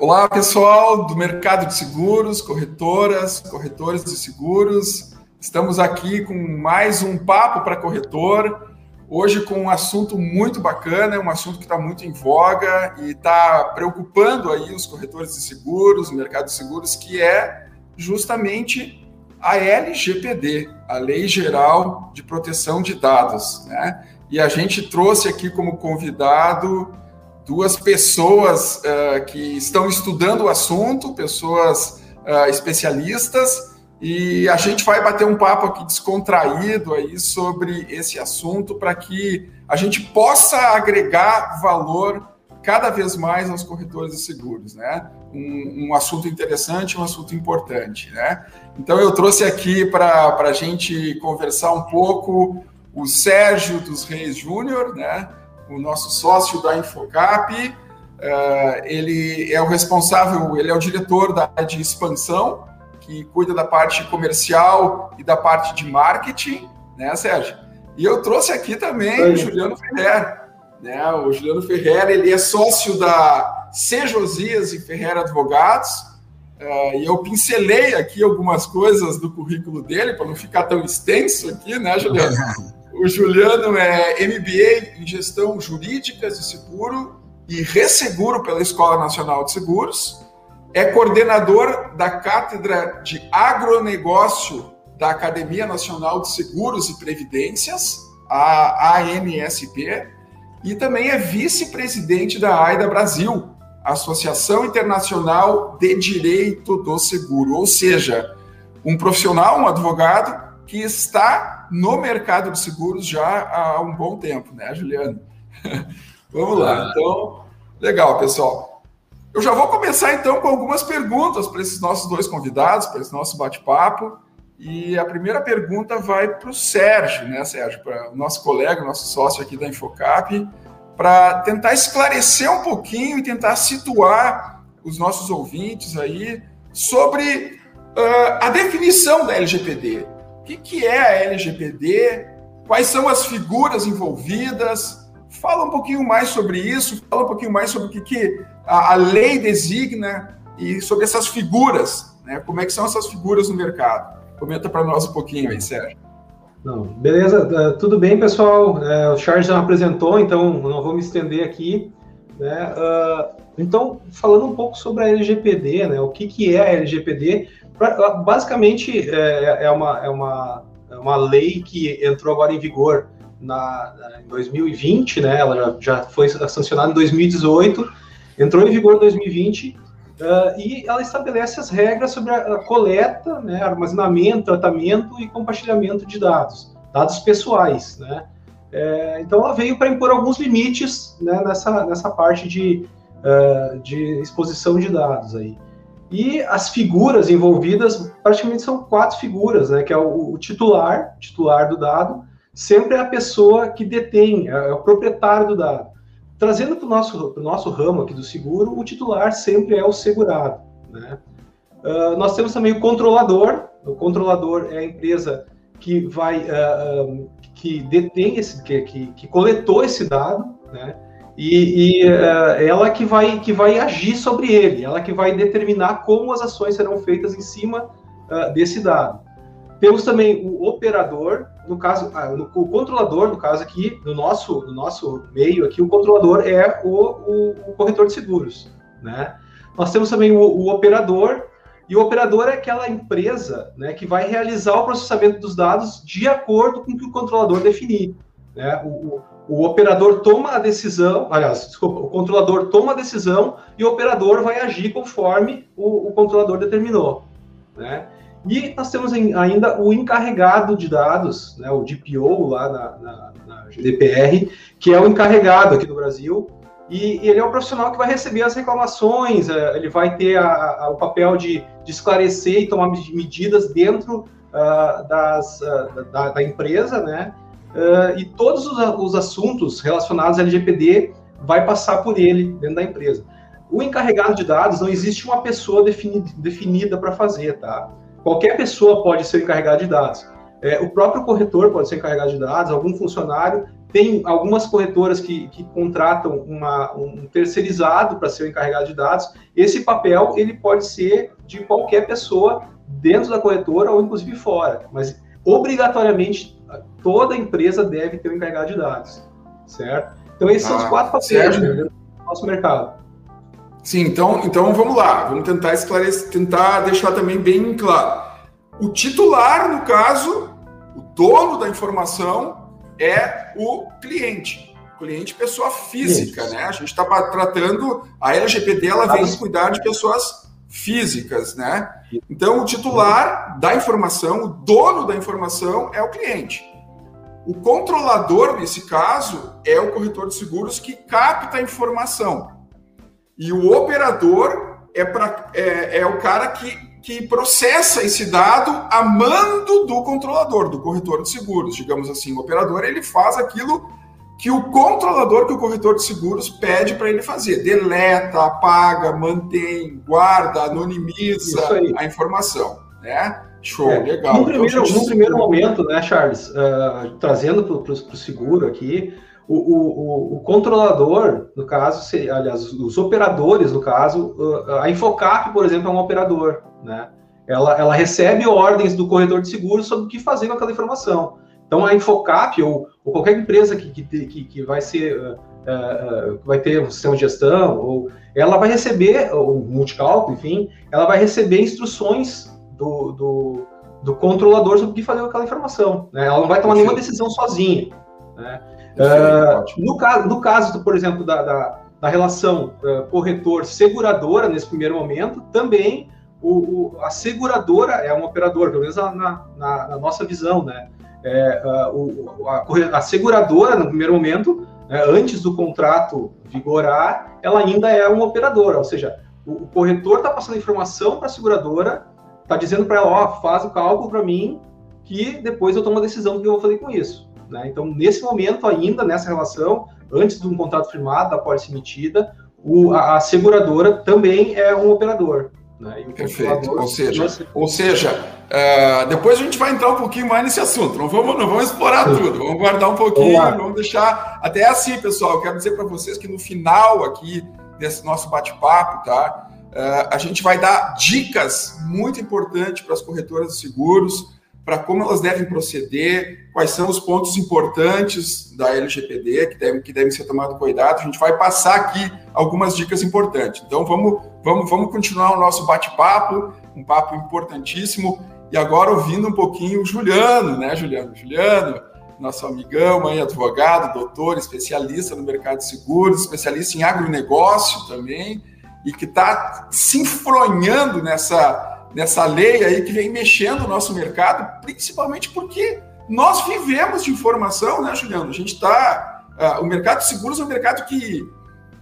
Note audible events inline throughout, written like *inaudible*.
Olá, pessoal do mercado de seguros, corretoras, corretores de seguros. Estamos aqui com mais um papo para corretor. Hoje com um assunto muito bacana, um assunto que está muito em voga e está preocupando aí os corretores de seguros, o mercado de seguros, que é justamente a LGPD, a Lei Geral de Proteção de Dados, né? E a gente trouxe aqui como convidado duas pessoas uh, que estão estudando o assunto, pessoas uh, especialistas, e a gente vai bater um papo aqui descontraído aí sobre esse assunto para que a gente possa agregar valor cada vez mais aos corretores de seguros, né? Um, um assunto interessante, um assunto importante, né? Então eu trouxe aqui para a gente conversar um pouco o Sérgio dos Reis Júnior, né? O nosso sócio da Infocap. Uh, ele é o responsável, ele é o diretor da de expansão, que cuida da parte comercial e da parte de marketing, né, Sérgio? E eu trouxe aqui também o Juliano Ferrer. Né? O Juliano Ferrer, ele é sócio da C. Josias e Ferrer Advogados, uh, e eu pincelei aqui algumas coisas do currículo dele, para não ficar tão extenso aqui, né, Juliano? *laughs* O Juliano é MBA em Gestão Jurídicas de Seguro e Resseguro pela Escola Nacional de Seguros. É coordenador da Cátedra de Agronegócio da Academia Nacional de Seguros e Previdências, a ANSP, e também é vice-presidente da AIDA Brasil, Associação Internacional de Direito do Seguro, ou seja, um profissional, um advogado que está no mercado de seguros já há um bom tempo, né, Juliano? *laughs* Vamos lá. Então, legal, pessoal. Eu já vou começar então com algumas perguntas para esses nossos dois convidados, para esse nosso bate-papo. E a primeira pergunta vai para o Sérgio, né, Sérgio, para o nosso colega, nosso sócio aqui da Infocap, para tentar esclarecer um pouquinho e tentar situar os nossos ouvintes aí sobre uh, a definição da LGPD que, que é a LGPD, quais são as figuras envolvidas. Fala um pouquinho mais sobre isso, fala um pouquinho mais sobre o que, que a, a lei designa e sobre essas figuras, né? Como é que são essas figuras no mercado? Comenta para nós um pouquinho aí, Sérgio. Não, beleza, uh, tudo bem, pessoal. Uh, o Charles já apresentou, então não vou me estender aqui. Né? Uh, então, falando um pouco sobre a LGPD, né? O que, que é a LGPD? Basicamente é, é, uma, é, uma, é uma lei que entrou agora em vigor na, na, em 2020, né? Ela já, já foi sancionada em 2018, entrou em vigor em 2020 uh, e ela estabelece as regras sobre a, a coleta, né, armazenamento, tratamento e compartilhamento de dados, dados pessoais, né? É, então ela veio para impor alguns limites né, nessa, nessa parte de, uh, de exposição de dados aí. E as figuras envolvidas praticamente são quatro figuras, né? Que é o, o titular, titular do dado, sempre é a pessoa que detém, é, é o proprietário do dado. Trazendo para o nosso, nosso ramo aqui do seguro, o titular sempre é o segurado, né? Uh, nós temos também o controlador. O controlador é a empresa que vai, uh, um, que detém esse, que, que, que coletou esse dado, né? E, e uh, ela que vai, que vai agir sobre ele, ela que vai determinar como as ações serão feitas em cima uh, desse dado. Temos também o operador, no caso, ah, no, o controlador, no caso aqui, no nosso, no nosso meio aqui, o controlador é o, o, o corretor de seguros, né? Nós temos também o, o, operador, e o operador é aquela empresa né, que vai realizar o processamento dos dados de acordo com o que o controlador definir. Né? O, o operador toma a decisão, aliás, desculpa, o controlador toma a decisão e o operador vai agir conforme o, o controlador determinou, né? E nós temos ainda o encarregado de dados, né, o DPO lá na, na, na GDPR, que é o encarregado aqui no Brasil, e, e, ele é o profissional que vai receber as reclamações, é, ele vai ter a, a, o papel de, de, esclarecer e tomar medidas dentro uh, das, uh, da, da, empresa, né? Uh, e todos os, os, assuntos relacionados à LGPD vai passar por ele dentro da empresa. O encarregado de dados não existe uma pessoa defini, definida para fazer, tá? Qualquer pessoa pode ser encarregado de dados. É, o próprio corretor pode ser encarregado de dados, algum funcionário tem algumas corretoras que, que contratam uma, um terceirizado para ser o encarregado de dados. Esse papel ele pode ser de qualquer pessoa dentro da corretora ou inclusive fora, mas obrigatoriamente toda empresa deve ter um encarregado de dados, certo? Então esses ah, são os ah, quatro papéis né, do nosso mercado. Sim, então, então vamos lá, vamos tentar esclarecer, tentar deixar também bem claro. O titular, no caso, o dono da informação é o cliente. cliente, pessoa física, Isso. né? A gente está tratando, a LGPD ela vem cuidar de pessoas físicas, né? Então, o titular da informação, o dono da informação é o cliente. O controlador, nesse caso, é o corretor de seguros que capta a informação. E o operador é, pra, é, é o cara que, que processa esse dado a mando do controlador, do corretor de seguros, digamos assim. O operador ele faz aquilo que o controlador, que o corretor de seguros pede para ele fazer. Deleta, apaga, mantém, guarda, anonimiza a informação. Né? Show, é, legal. No primeiro, então, no primeiro momento, né, Charles, uh, trazendo para o seguro aqui, o, o, o, controlador, no caso, se, aliás, os operadores, no caso, a Infocap, por exemplo, é um operador, né? Ela, ela recebe ordens do corretor de seguros sobre o que fazer com aquela informação. Então, a Infocap ou, ou qualquer empresa que, que, que vai ser uh, uh, vai ter um sistema de gestão, ou ela vai receber, ou multicálculo, enfim, ela vai receber instruções do, do, do controlador sobre o que fazer com aquela informação. Né? Ela não vai tomar nenhuma decisão sozinha. Né? Uh, no, caso, no caso, por exemplo, da, da, da relação uh, corretor-seguradora, nesse primeiro momento, também o, o, a seguradora é um operador, pelo menos na, na, na nossa visão, né? É, uh, o, a, a, seguradora, no primeiro momento, né, antes do contrato vigorar, ela ainda é uma operadora, ou seja, o, corretor está passando informação para a seguradora, está dizendo para ela, ó, faz o cálculo para mim, que depois eu tomo a decisão do que eu vou fazer com isso. Né? Então, nesse momento ainda, nessa relação, antes de um contrato firmado, da pólice emitida, o, a, a, seguradora também é um operador. Né? Perfeito. Ou seja, ou seja uh, depois a gente vai entrar um pouquinho mais nesse assunto. Não vamos, não vamos explorar tudo. Vamos guardar um pouquinho. Vamos, vamos deixar até assim, pessoal. Eu quero dizer para vocês que no final aqui desse nosso bate-papo, tá? Uh, a gente vai dar dicas muito importantes para as corretoras de seguros para como elas devem proceder, quais são os pontos importantes da LGPD que devem, que devem ser tomados cuidado. A gente vai passar aqui algumas dicas importantes. Então vamos, vamos, vamos continuar o nosso bate-papo, um papo importantíssimo. E agora ouvindo um pouquinho o Juliano, né, Juliano? Juliano, nosso amigão, mãe advogado, doutor, especialista no mercado de seguros, especialista em agronegócio também, e que está se enfronhando nessa nessa lei aí que vem mexendo o nosso mercado, principalmente porque nós vivemos de informação, né, Juliano? A gente está. Uh, ah, o mercado de seguros é um mercado que,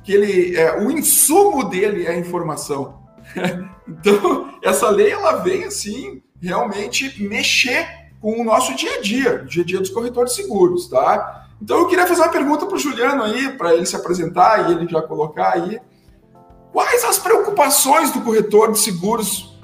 que ele, uh, o insumo dele é a informação. *laughs* então, essa lei ela vem assim realmente mexer com o nosso dia a dia, o dia a dia dos corretores seguros, tá? Então eu queria fazer uma pergunta para o Juliano aí, para ele se apresentar e ele já colocar aí. Quais as preocupações do corretor de seguros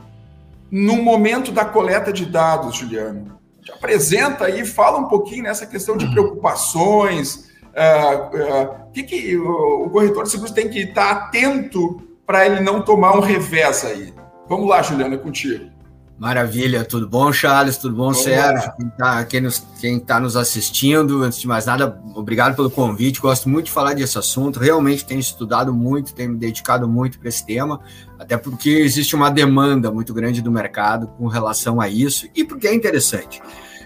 no momento da coleta de dados, Juliano? Te apresenta aí, fala um pouquinho nessa questão de preocupações, uh, uh, que, que o, o corretor de seguros tem que estar atento para ele não tomar um revés aí. Vamos lá, Juliano, é contigo. Maravilha, tudo bom, Charles? Tudo bom, Vamos Sérgio? Quem está quem nos, quem tá nos assistindo, antes de mais nada, obrigado pelo convite. Gosto muito de falar desse assunto. Realmente tenho estudado muito, tenho me dedicado muito para esse tema, até porque existe uma demanda muito grande do mercado com relação a isso e porque é interessante.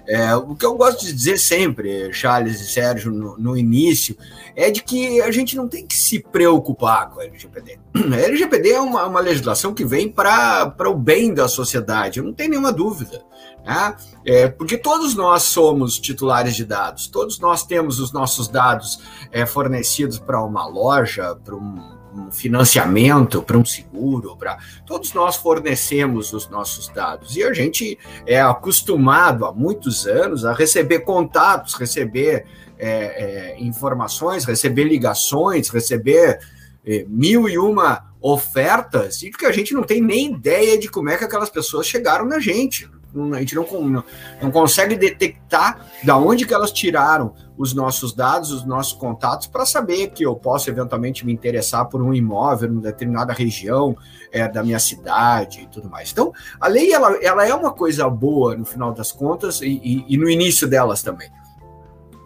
É, o que eu gosto de dizer sempre, Charles e Sérgio, no, no, início, é de que a gente não tem que se preocupar com a LGPD. A LGPD é uma, uma legislação que vem para o bem da sociedade, não tem nenhuma dúvida. Né? É, porque todos nós somos titulares de dados, todos nós temos os nossos dados é, fornecidos para uma loja, para um um financiamento, para um seguro, para todos nós fornecemos os nossos dados e a gente é acostumado há muitos anos a receber contatos, receber é, é, informações, receber ligações, receber é, mil e uma ofertas e que a gente não tem nem ideia de como é que aquelas pessoas chegaram na gente. A gente não, não, não consegue detectar da onde que elas tiraram os nossos dados, os nossos contatos, para saber que eu posso eventualmente me interessar por um imóvel em determinada região é, da minha cidade e tudo mais. Então, a lei ela, ela é uma coisa boa no final das contas e, e, e no início delas também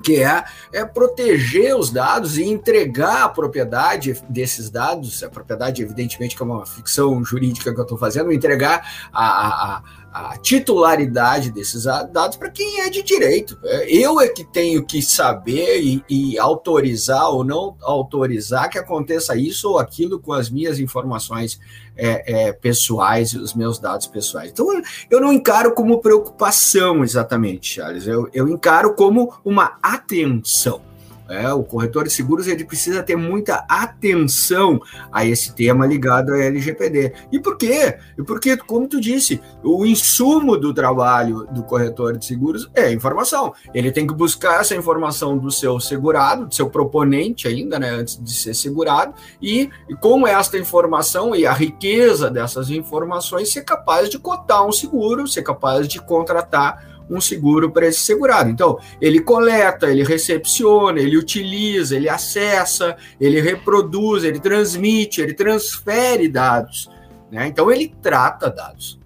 que é, é proteger os dados e entregar a propriedade desses dados, a propriedade, evidentemente, que é uma ficção jurídica que eu estou fazendo, entregar a, a, a titularidade desses dados para quem é de direito. É, eu é que tenho que saber e, e, autorizar ou não autorizar que aconteça isso ou aquilo com as minhas informações é, é, pessoais, os meus dados pessoais. Então, eu não encaro como preocupação exatamente, Charles. Eu, eu encaro como uma atenção. É, o corretor de seguros ele precisa ter muita atenção a esse tema ligado à LGPD. E por quê? Porque, como tu disse, o insumo do trabalho do corretor de seguros é a informação. Ele tem que buscar essa informação do seu segurado, do seu proponente ainda, né, antes de ser segurado, e, com esta informação e a riqueza dessas informações, ser capaz de cotar um seguro, ser capaz de contratar um seguro para esse segurado. Então, ele coleta, ele recepciona, ele utiliza, ele acessa, ele reproduz, ele transmite, ele transfere dados. Né? Então, ele trata dados.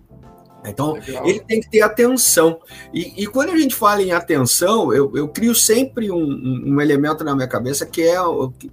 Então, Legal. ele tem que ter atenção. E, e, quando a gente fala em atenção, eu, eu crio sempre um, um, elemento na minha cabeça que é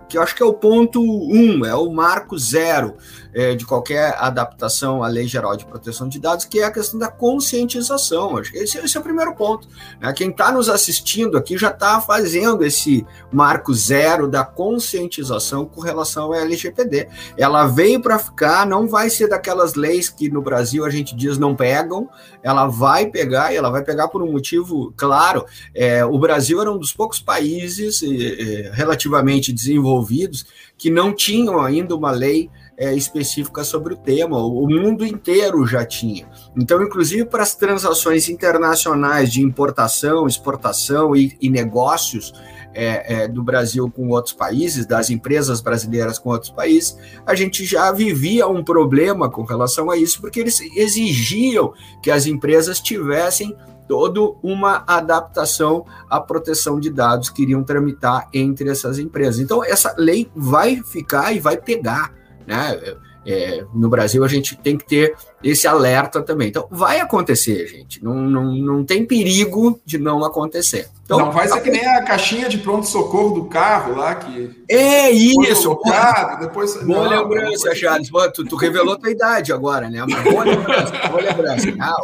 que eu acho que é o ponto um, é o marco zero é, de qualquer adaptação à Lei Geral de Proteção de Dados, que é a questão da conscientização. Esse, esse é o primeiro ponto. Né? Quem está nos assistindo aqui já está fazendo esse marco zero da conscientização com relação à LGPD. Ela veio para ficar, não vai ser daquelas leis que no Brasil a gente diz não pegam, ela vai pegar e ela vai pegar por um motivo claro. É, o Brasil era um dos poucos países é, relativamente desenvolvidos que não tinham ainda uma lei é, específica sobre o tema, o mundo inteiro já tinha. Então, inclusive para as transações internacionais de importação, exportação e, e negócios é, é, do Brasil com outros países, das empresas brasileiras com outros países, a gente já vivia um problema com relação a isso, porque eles exigiam que as empresas tivessem toda uma adaptação à proteção de dados que iriam tramitar entre essas empresas. Então, essa lei vai ficar e vai pegar né? É, no Brasil a gente tem que ter esse alerta também. Então, vai acontecer, gente. Não, não, não tem perigo de não acontecer. Então, não vai ser que nem a caixinha de pronto-socorro do carro lá que. É isso! Colocado, depois... Boa não, lembrança, Charles. Tu, tu, revelou tua idade agora, né? Mas boa lembrança, boa lembrança. Ah,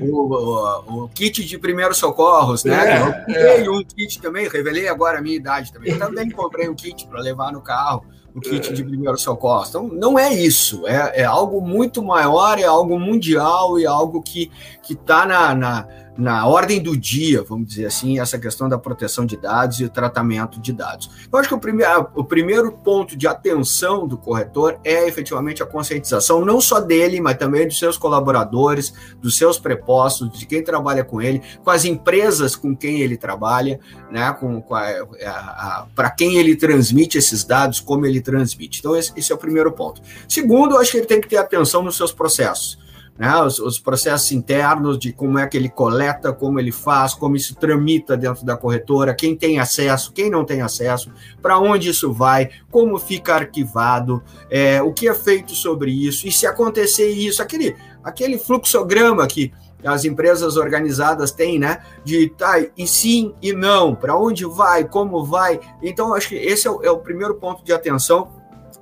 o, o, o, kit de primeiros socorros, né? É, eu comprei é. um kit também, revelei agora a minha idade também. Também comprei um kit para levar no carro o kit de primeiro socorro. Então, não é isso, é, é algo muito maior, é algo mundial e é algo que está na, na na ordem do dia, vamos dizer assim, essa questão da proteção de dados e o tratamento de dados. Eu acho que o primeiro, o primeiro ponto de atenção do corretor é efetivamente a conscientização, não só dele, mas também dos seus colaboradores, dos seus prepostos, de quem trabalha com ele, com as empresas com quem ele trabalha, né, com, com para quem ele transmite esses dados, como ele transmite. Então, esse, esse é o primeiro ponto. Segundo, eu acho que ele tem que ter atenção nos seus processos né, os, os, processos internos de como é que ele coleta, como ele faz, como isso tramita dentro da corretora, quem tem acesso, quem não tem acesso, para onde isso vai, como fica arquivado, é, o que é feito sobre isso, e se acontecer isso, aquele, aquele fluxograma que as empresas organizadas têm, né? De tá, e sim e não, para onde vai, como vai. Então, acho que esse é o, é o primeiro ponto de atenção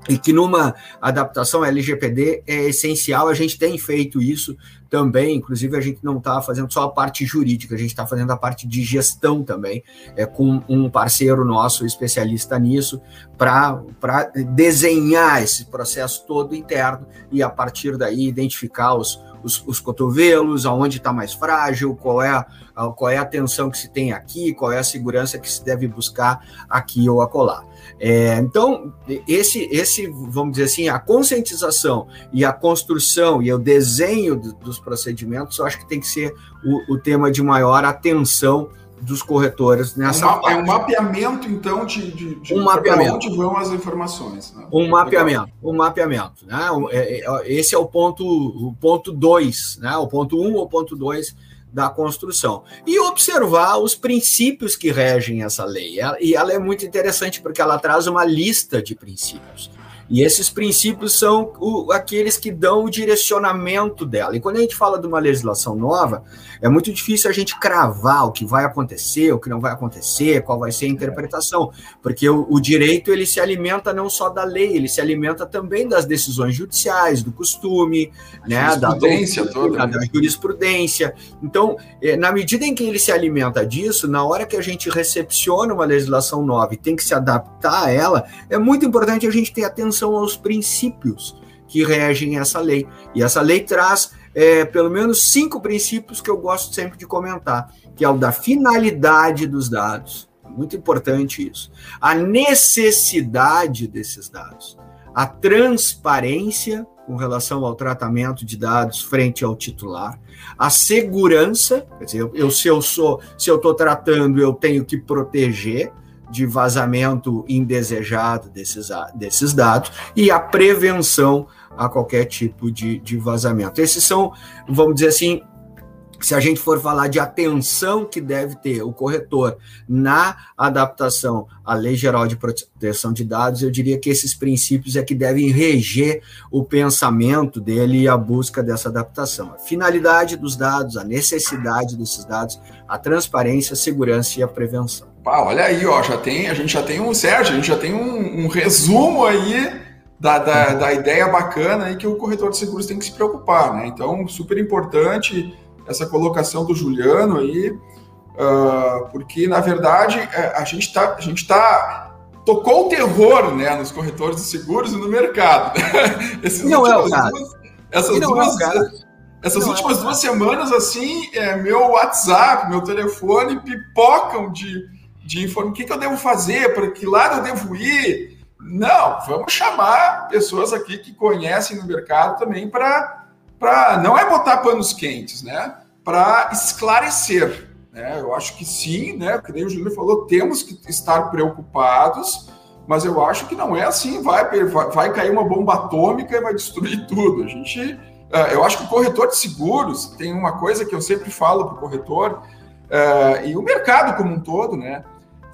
e que numa adaptação LGPD é essencial, a gente tem feito isso também, inclusive a gente não está fazendo só a parte jurídica, a gente está fazendo a parte de gestão também, é, com um parceiro nosso especialista nisso, para desenhar esse processo todo interno e a partir daí identificar os, os, os cotovelos, aonde está mais frágil, qual é, a, qual é a atenção que se tem aqui, qual é a segurança que se deve buscar aqui ou acolá. É, então, esse, esse, vamos dizer assim, a conscientização e a construção e o desenho do, dos procedimentos, eu acho que tem que ser o, o tema de maior atenção dos corretores nessa é um, parte. É um mapeamento, então, de, de, de um mapeamento. onde vão as informações. Né? Um mapeamento, um mapeamento. Né? É, é, esse é o ponto o ponto 2, né? o ponto 1 um, ou o ponto 2 da construção e observar os princípios que regem essa lei. E ela é muito interessante porque ela traz uma lista de princípios. E esses princípios são o, aqueles que dão o direcionamento dela. E quando a gente fala de uma legislação nova, é muito difícil a gente cravar o que vai acontecer, o que não vai acontecer, qual vai ser a interpretação, porque o, o direito ele se alimenta não só da lei, ele se alimenta também das decisões judiciais, do costume, né, da, toda, da jurisprudência. Então, é, na medida em que ele se alimenta disso, na hora que a gente recepciona uma legislação nova e tem que se adaptar a ela, é muito importante a gente ter atenção atenção aos princípios que regem essa lei. E essa lei traz é, pelo menos cinco princípios que eu gosto sempre de comentar, que é o da finalidade dos dados, muito importante isso, a necessidade desses dados, a transparência com relação ao tratamento de dados frente ao titular, a segurança, quer dizer, eu, se eu sou, se eu estou tratando, eu tenho que proteger, de vazamento indesejado desses, desses dados e a prevenção a qualquer tipo de, de vazamento. Esses são, vamos dizer assim, se a gente for falar de atenção que deve ter o corretor na adaptação à Lei Geral de Proteção de Dados, eu diria que esses princípios é que devem reger o pensamento dele e a busca dessa adaptação. A finalidade dos dados, a necessidade desses dados, a transparência, a segurança e a prevenção. Pá, olha aí, ó, já tem, a gente já tem um, Sérgio, a gente já tem um, um resumo aí da, da, da, ideia bacana aí que o corretor de seguros tem que se preocupar, né? Então, super importante essa colocação do Juliano aí, uh, porque, na verdade, é, a gente tá, a gente tá tocou o terror, né, nos corretores de seguros e no mercado. *laughs* Esses não é o caso. Duas, essas não duas, é essas não últimas é duas semanas, assim, é, meu WhatsApp, meu telefone pipocam de de informar o que, que eu devo fazer, para que lado eu devo ir. Não, vamos chamar pessoas aqui que conhecem no mercado também para. Não é botar panos quentes, né? Para esclarecer. Né? Eu acho que sim, né? Como o Júlio falou, temos que estar preocupados, mas eu acho que não é assim, vai, vai, cair uma bomba atômica e vai destruir *laughs* tudo. A gente. Eh, eu acho que o corretor de seguros tem uma coisa que eu sempre falo para o corretor, uh, e o mercado como um todo, né?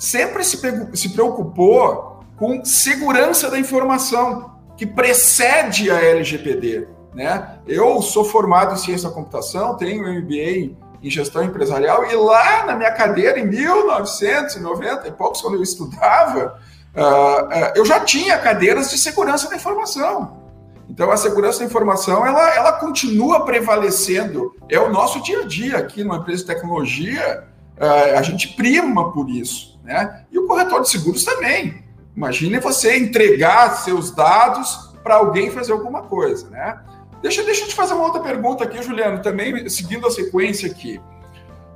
sempre se, se preocupou com segurança da informação, que precede a LGPD. Né? Eu sou formado em ciência da computação, tenho MBA em gestão empresarial, e lá na minha cadeira, em 1990 e poucos, quando eu estudava, uh, uh, eu já tinha cadeiras de segurança da informação. Então, a segurança da informação, ela, ela continua prevalecendo. É o nosso dia a dia aqui numa empresa de tecnologia, uh, a gente prima por isso. Né? E o corretor de seguros também. Imagine você entregar seus dados para alguém fazer alguma coisa. Né? Deixa, deixa eu te fazer uma outra pergunta aqui, Juliano, também seguindo a sequência aqui.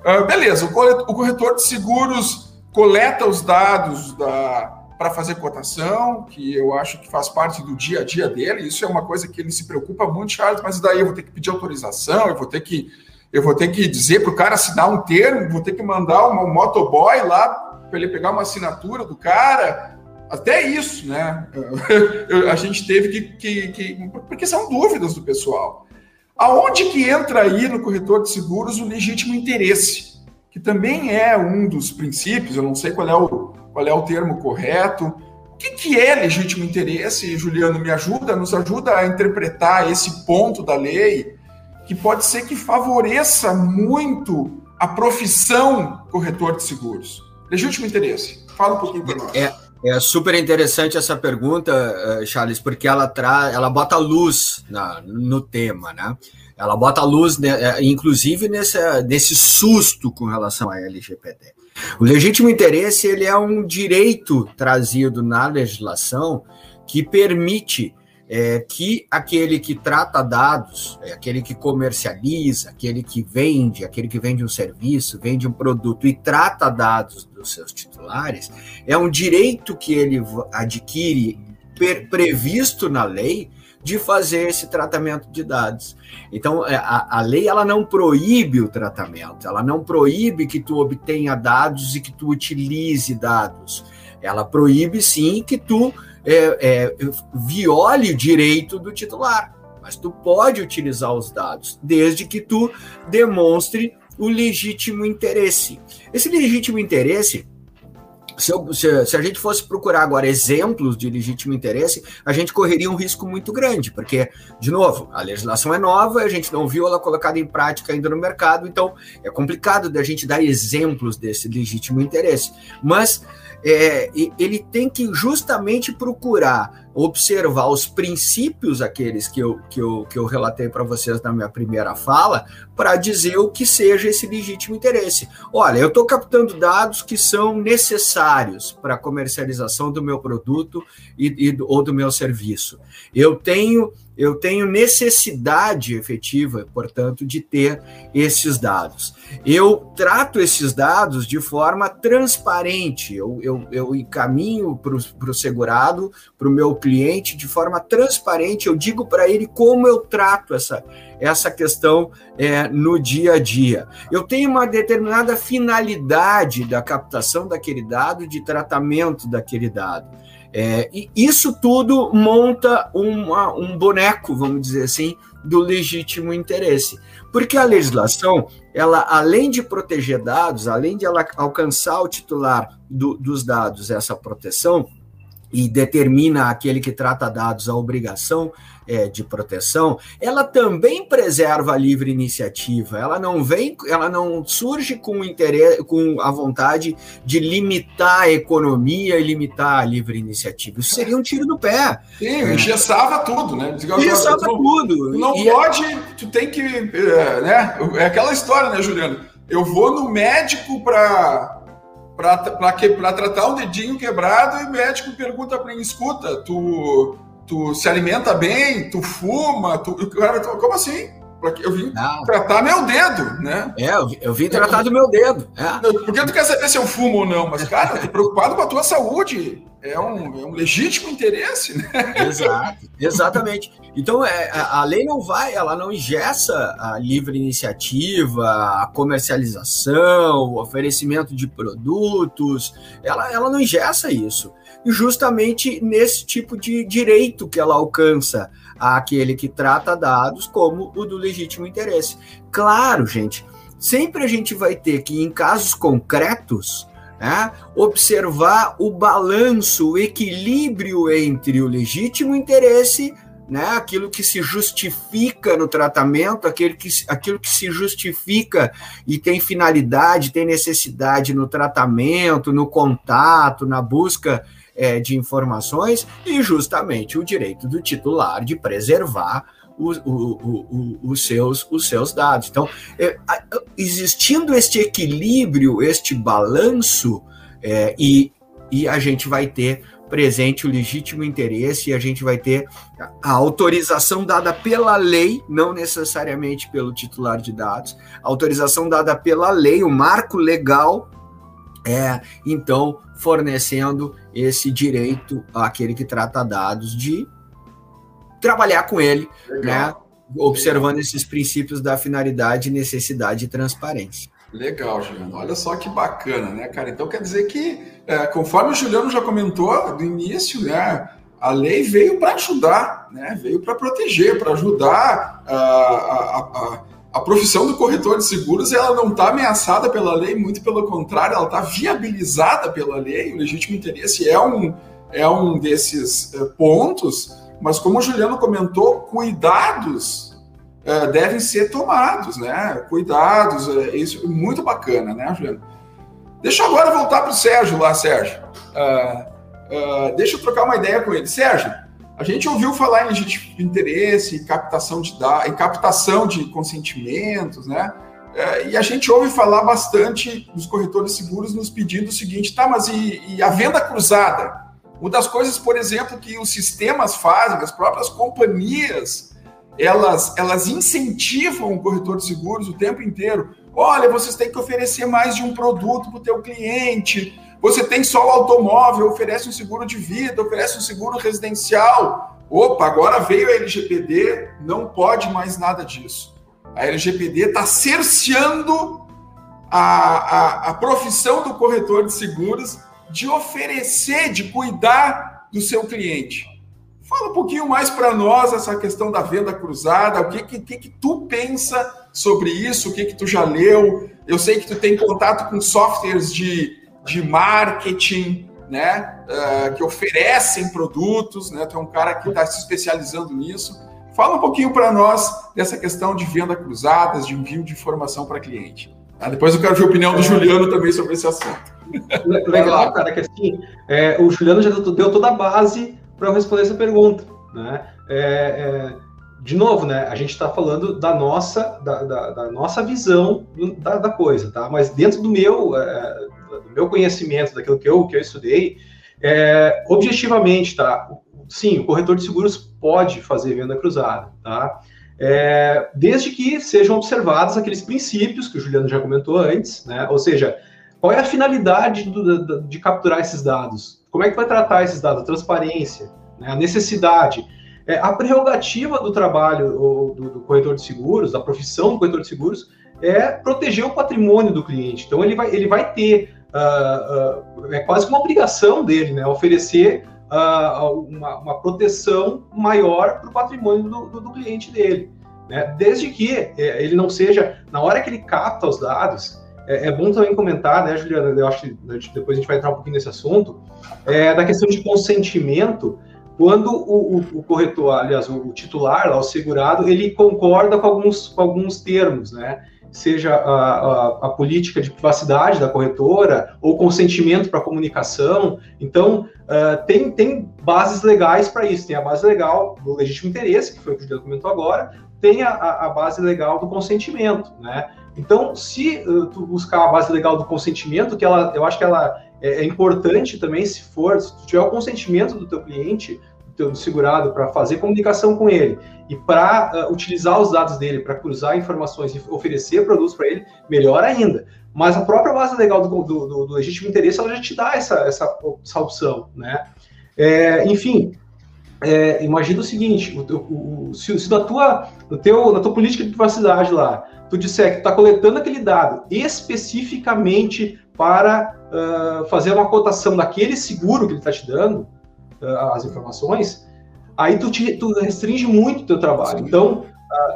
Uh, beleza, o corretor, de seguros coleta os dados para fazer cotação, que eu acho que faz parte do dia a dia dele. Isso é uma coisa que ele se preocupa muito, Charles, mas daí eu vou ter que pedir autorização, eu vou ter que eu vou ter que dizer para o cara assinar um termo, vou ter que mandar um motoboy lá para ele pegar uma assinatura do cara, até isso, né? *laughs* a gente teve que, que, que, Porque são dúvidas do pessoal. Aonde que entra aí no corretor de seguros o legítimo interesse? Que também é um dos princípios, eu não sei qual é o, qual é o termo correto. O que, que é legítimo interesse, Juliano? Me ajuda, nos ajuda a interpretar esse ponto da lei que pode ser que favoreça muito a profissão corretor de seguros. Legítimo interesse. Fala um pouquinho para nós. É, é super interessante essa pergunta, eh, Charles, porque ela traz, ela bota luz na, no tema, né? Ela bota luz, eh, inclusive nesse, nesse susto com relação à LGPD. O legítimo interesse ele é um direito trazido na legislação que permite é, que aquele que trata dados, é, aquele que comercializa, aquele que vende, aquele que vende um serviço, vende um produto e trata dados dos seus titulares, é um direito que ele adquire previsto na lei de fazer esse tratamento de dados. Então, é, a, a lei ela não proíbe o tratamento, ela não proíbe que tu obtenha dados e que tu utilize dados. Ela proíbe sim que tu é, é, viole o direito do titular. Mas tu pode utilizar os dados, desde que tu demonstre o legítimo interesse. Esse legítimo interesse se, eu, se, se, a gente fosse procurar agora exemplos de legítimo interesse, a gente correria um risco muito grande, porque, de novo, a legislação é nova, a gente não viu ela colocada em prática ainda no mercado, então é complicado da gente dar exemplos desse legítimo interesse. Mas é, ele tem que justamente procurar observar os princípios, aqueles que eu, que eu, que eu relatei para vocês na minha primeira fala, para dizer o que seja esse legítimo interesse. Olha, eu estou captando dados que são necessários para a comercialização do meu produto e, e, ou do meu serviço. Eu tenho eu tenho necessidade efetiva, portanto, de ter esses dados. Eu trato esses dados de forma transparente, eu, eu, eu encaminho para o segurado, para o meu cliente, de forma transparente, eu digo para ele como eu trato essa, essa questão é, no dia a dia. Eu tenho uma determinada finalidade da captação daquele dado, de tratamento daquele dado. É, e isso tudo monta uma, um boneco, vamos dizer assim, do legítimo interesse. Porque a legislação, ela, além de proteger dados, além de ela alcançar o titular do, dos dados essa proteção, e determina aquele que trata dados a obrigação é, de proteção, ela também preserva a livre iniciativa. Ela não vem, ela não surge com interesse, com a vontade de limitar a economia e limitar a livre iniciativa. Isso seria um tiro no pé. Sim, é. engessava tudo, né? Engessava tudo. Tu não e pode, é... tu tem que, é, né? É aquela história, né, Juliano? Eu vou no médico para para tratar um dedinho quebrado e o médico pergunta para mim, escuta, tu tu se alimenta bem, tu fuma, tu, como assim? Eu vim não. tratar meu dedo, né? É, eu, eu vim tratar do meu dedo. É. Porque tu quer saber se eu fumo ou não, mas, cara, eu tô preocupado com a tua saúde. É um, é um legítimo interesse, né? Exato, exatamente. Então, é, a, a lei não vai, ela não ingessa a livre iniciativa, a comercialização, o oferecimento de produtos, ela, ela não ingessa isso justamente nesse tipo de direito que ela alcança àquele que trata dados como o do legítimo interesse. Claro, gente, sempre a gente vai ter que, em casos concretos, né, observar o balanço, o equilíbrio entre o legítimo interesse né, aquilo que se justifica no tratamento, aquilo que, aquilo que se justifica e tem finalidade, tem necessidade no tratamento, no contato, na busca é, de informações e justamente o direito do titular de preservar os, seus, os seus dados. Então, é, existindo este equilíbrio, este balanço, é, e, e a gente vai ter presente o legítimo interesse e a gente vai ter a autorização dada pela lei, não necessariamente pelo titular de dados, autorização dada pela lei, o marco legal, é então fornecendo esse direito àquele que trata dados de trabalhar com ele, Legal. né? Observando Legal. esses princípios da finalidade, necessidade e transparência. Legal, Juliano. Olha só que bacana, né, cara? Então quer dizer que, é, conforme o Juliano já comentou do início, né, a lei veio para ajudar, né? Veio para proteger, para ajudar a, a, a, a profissão do corretor de seguros ela não está ameaçada pela lei, muito pelo contrário, ela está viabilizada pela lei. O legítimo interesse é um, é um desses é, pontos, mas como o Juliano comentou, cuidados é, devem ser tomados, né? Cuidados, é, isso é muito bacana, né, Juliano? Deixa eu agora voltar para o Sérgio lá, Sérgio. Uh, deixa eu trocar uma ideia com ele. Sérgio, a gente ouviu falar em legítimo interesse, em captação de em captação de consentimentos, né? É, e a gente ouve falar bastante dos corretores seguros nos pedindo o seguinte, tá, mas e, e a venda cruzada? Uma das coisas, por exemplo, que os sistemas fazem, as próprias companhias, elas, elas incentivam o corretor de seguros o tempo inteiro. Olha, vocês têm que oferecer mais de um produto para o teu cliente, você tem só o automóvel, oferece um seguro de vida, oferece um seguro residencial. Opa, agora veio a LGPD, não pode mais nada disso. A LGPD está cerceando a, a, a profissão do corretor de seguros de oferecer, de cuidar do seu cliente. Fala um pouquinho mais para nós essa questão da venda cruzada, o que que, que que, tu pensa sobre isso, o que que tu já leu? Eu sei que tu tem contato com softwares de, de marketing, né, uh, que oferecem produtos, né, tu é um cara que está se especializando nisso. Fala um pouquinho para nós dessa questão de venda cruzadas, de envio de informação para cliente. Ah, depois eu quero ver a opinião do é. Juliano também sobre esse assunto. Legal, cara, que assim, é, o Juliano já deu toda a base para eu responder essa pergunta. Né? É, é, de novo, né, a gente está falando da nossa, da, da, da nossa visão do, da, da, coisa, tá? Mas dentro do meu, é, do meu conhecimento, daquilo que eu, que eu estudei, é, objetivamente, tá? Sim, o corretor de seguros pode fazer venda cruzada, tá? É, desde que sejam observados aqueles princípios que o Juliano já comentou antes, né? Ou seja, qual é a finalidade do, de capturar esses dados? Como é que vai tratar esses dados? A transparência, né? a necessidade. É, a prerrogativa do trabalho do, do, corretor de seguros, da profissão do corretor de seguros, é proteger o patrimônio do cliente. Então, ele vai, ele vai ter, uh, uh, é quase uma obrigação dele, né? Oferecer uh, uma, uma, proteção maior para o patrimônio do, do, do, cliente dele. Né? Desde que é, ele não seja, na hora que ele capta os dados, é, é, bom também comentar, né, Juliana? Eu acho que depois a gente vai entrar um pouquinho nesse assunto, é, da questão de consentimento, quando o, o, o corretor, aliás, o, o, titular, lá, o segurado, ele concorda com alguns, com alguns termos, né? seja a, a, a, política de privacidade da corretora ou consentimento para comunicação. Então, uh, tem, tem bases legais para isso. Tem a base legal do legítimo interesse, que foi o que o Juliano comentou agora, tem a, a, base legal do consentimento, né? Então, se uh, tu buscar a base legal do consentimento, que ela, eu acho que ela é, é importante também, se for, se tu tiver o consentimento do teu cliente, teu segurado para fazer comunicação com ele e para uh, utilizar os dados dele para cruzar informações e oferecer produtos para ele, melhor ainda. Mas a própria base legal do, do, do, do, legítimo interesse ela já te dá essa, essa, essa opção, né? É, enfim, é, imagina o seguinte: o, o, o, se, se na, tua, no teu, na tua política de privacidade lá, tu disser que está coletando aquele dado especificamente para uh, fazer uma cotação daquele seguro que ele está te dando, as informações, aí tu, te, tu restringe muito o teu trabalho. Sim. Então,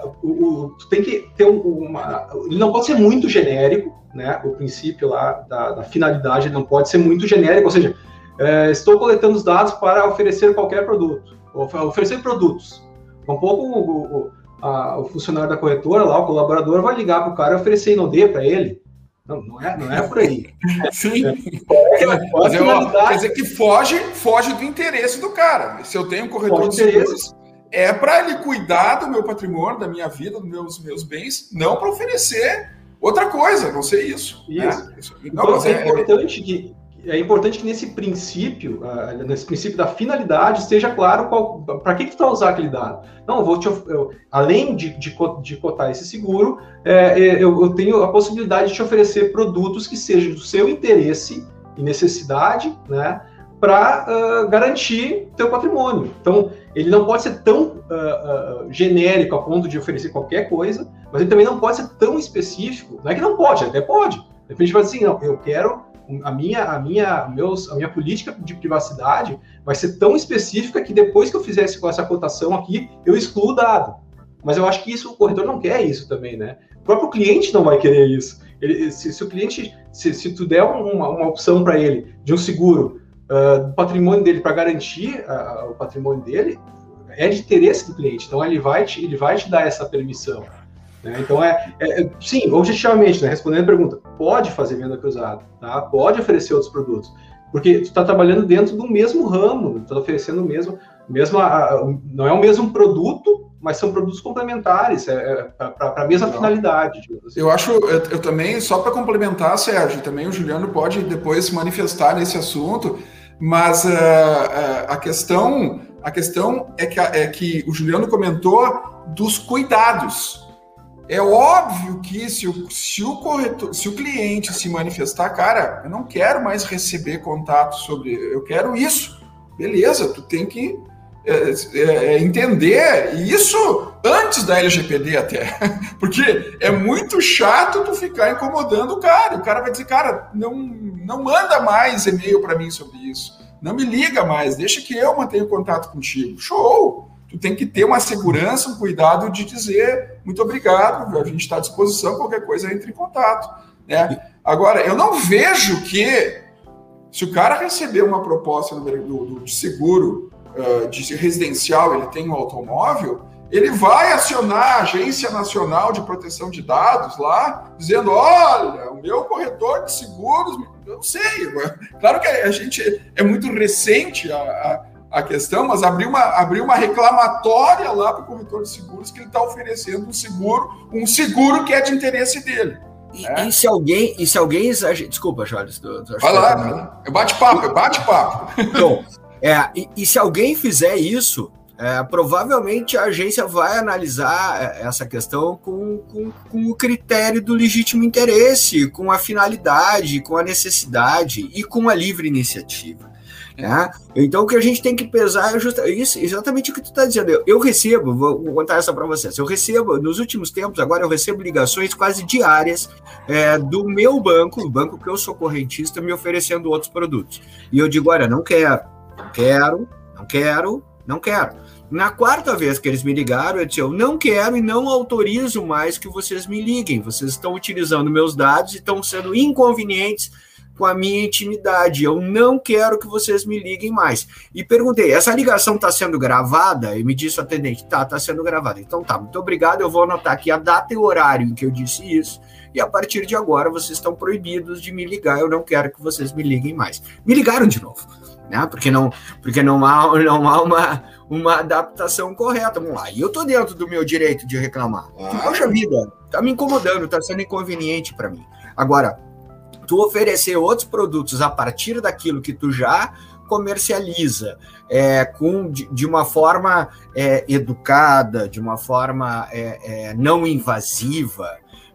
uh, o, o, tu tem que ter uma... Ele não pode ser muito genérico, né? O princípio lá da, da finalidade não pode ser muito genérico, ou seja, é, estou coletando os dados para oferecer qualquer produto, oferecer produtos. Um pouco o, a, o funcionário da corretora lá, o colaborador, vai ligar para o cara e oferecer Inodê para ele. Não, não é, não é por aí. *laughs* Sim. É, Mas eu, quer dizer que foge, foge do interesse do cara. Se eu tenho um corretor foge de seguros, é para ele cuidar do meu patrimônio, da minha vida, dos meus, meus bens, não para oferecer outra coisa, não sei isso. Isso. Né? isso. Não, então, é, é importante que é importante que nesse princípio, uh, nesse princípio da finalidade, esteja claro para que, que tu vai usar aquele dado. Não, eu vou te, eu, além de, de, de, cotar esse seguro, é, é, eu, eu, tenho a possibilidade de te oferecer produtos que sejam do seu interesse e necessidade, né, para uh, garantir teu patrimônio. Então, ele não pode ser tão uh, genérico a ponto de oferecer qualquer coisa, mas ele também não pode ser tão específico. Não é que não pode, até pode. De repente, vai assim, não, eu quero a minha, a minha, meus, a minha política de privacidade vai ser tão específica que depois que eu fizesse com essa cotação aqui, eu excluo o dado. Mas eu acho que isso o corretor não quer isso também, né? O próprio cliente não vai querer isso. Ele, se, se, o cliente, se, se tu der uma, uma opção para ele de um seguro uh, do patrimônio dele para garantir uh, o patrimônio dele, é de interesse do cliente. Então ele vai te, ele vai te dar essa permissão. Né? Então, é, é, é, sim, objetivamente, né, respondendo a pergunta, pode fazer venda cruzada, tá? pode oferecer outros produtos, porque tu está trabalhando dentro do mesmo ramo, está oferecendo o mesmo, mesmo não é o mesmo produto, mas são produtos complementares, é, é para a mesma não. finalidade. Assim. Eu acho, eu, eu também, só para complementar, Sérgio, também o Juliano pode depois se manifestar nesse assunto, mas uh, uh, a questão a questão é que, é que o Juliano comentou dos cuidados. É óbvio que se o, se o corretor, se o cliente se manifestar, cara, eu não quero mais receber contato sobre, eu quero isso. Beleza, tu tem que é, é, é entender isso antes da LGPD até, *laughs* porque é muito chato tu ficar incomodando o cara. O cara vai dizer, cara, não, não manda mais e-mail para mim sobre isso. não me liga mais, deixa que eu mantenha contato contigo. Show! Tu tem que ter uma segurança, um cuidado de dizer muito obrigado, a gente está à disposição, qualquer coisa entre em contato. Né? Agora, eu não vejo que se o cara receber uma proposta do, do, de seguro uh, de residencial, ele tem um automóvel, ele vai acionar a Agência Nacional de Proteção de Dados lá, dizendo: olha, o meu corretor de seguros, eu não sei. Claro que a gente é muito recente a, a, questão, mas abriu uma, abriu uma reclamatória lá para o corretor de seguros que ele está oferecendo um seguro, um seguro que é de interesse dele. E, é. e, se alguém, e se alguém desculpa, Charles, vai lá, lá. É bate-papo, é bate-papo. *laughs* Então, é, e, e, se alguém fizer isso, é, provavelmente a agência vai analisar é, essa questão com, com, com, o critério do legítimo interesse, com a finalidade, com a necessidade e com a livre iniciativa. Né? Então, o que a gente tem que pesar é justa, isso, exatamente o que tu está dizendo. Eu, eu, recebo, vou contar essa para vocês, eu recebo, nos últimos tempos, agora eu recebo ligações quase diárias é, do meu banco, o banco que eu sou correntista, me oferecendo outros produtos. E eu digo, olha, não quero, não quero, não quero, não quero. Na quarta vez que eles me ligaram, eu disse: Eu não quero e não autorizo mais que vocês me liguem. Vocês estão utilizando meus dados e estão sendo inconvenientes com a minha intimidade. Eu não quero que vocês me liguem mais. E perguntei: essa ligação está sendo gravada? E me disse o atendente: tá, está sendo gravada. Então tá, muito obrigado. Eu vou anotar aqui a data e o horário em que eu disse isso. E a partir de agora vocês estão proibidos de me ligar. Eu não quero que vocês me liguem mais. Me ligaram de novo, né? Porque não, porque não há, não há uma uma adaptação correta. Vamos lá. E eu tô dentro do meu direito de reclamar. Ah. Poxa vida, tá me incomodando, tá sendo inconveniente para mim. Agora, tu oferecer outros produtos a partir daquilo que tu já comercializa é, com, de, de, uma forma é, educada, de uma forma é, é não invasiva,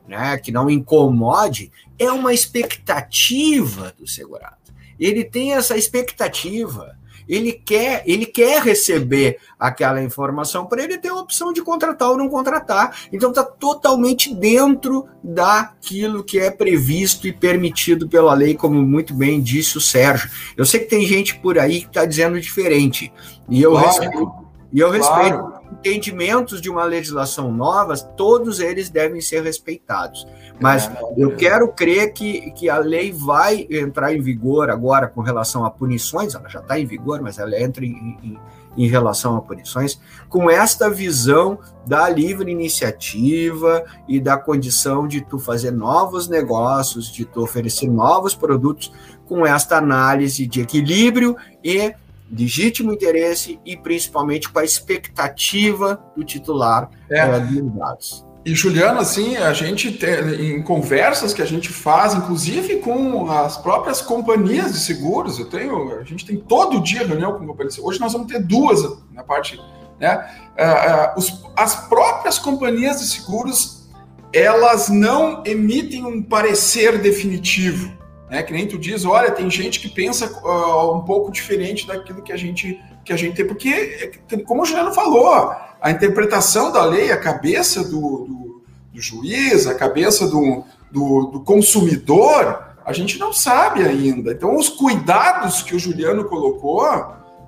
né, que não incomode, é uma expectativa do segurado. Ele tem essa expectativa ele quer, ele quer receber aquela informação para ele ter a opção de contratar ou não contratar. Então está totalmente dentro daquilo que é previsto e permitido pela lei, como muito bem disse o Sérgio. Eu sei que tem gente por aí que está dizendo diferente. E eu claro, respeito. E eu respeito. Entendimentos de uma legislação nova, todos eles devem ser respeitados. Mas é, eu quero crer que, que a lei vai entrar em vigor agora com relação a punições, ela já está em vigor, mas ela entra em, em, em relação a punições, com esta visão da livre iniciativa e da condição de tu fazer novos negócios, de tu oferecer novos produtos, com esta análise de equilíbrio e legítimo interesse e principalmente com a expectativa do titular é. é, dos dados. E Juliano, assim, a gente tem, em conversas que a gente faz, inclusive com as próprias companhias de seguros, eu tenho, a gente tem todo dia reunião com companhias. Hoje nós vamos ter duas na parte, né? Uh, uh, os, as próprias companhias de seguros, elas não emitem um parecer definitivo né? Que nem tu diz, olha, tem gente que pensa uh, um pouco diferente daquilo que a gente que a gente tem, porque, como o Juliano falou, a interpretação da lei, a cabeça do, do, do juiz, a cabeça do, do, do consumidor, a gente não sabe ainda. Então, os cuidados que o Juliano colocou,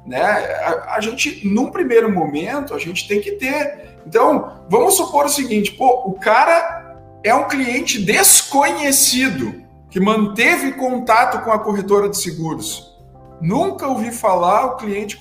né, a, a, gente, num primeiro momento, a gente tem que ter. Então, vamos supor o seguinte: pô, o cara é um cliente desconhecido que manteve contato com a corretora de seguros. Nunca ouvi falar o cliente.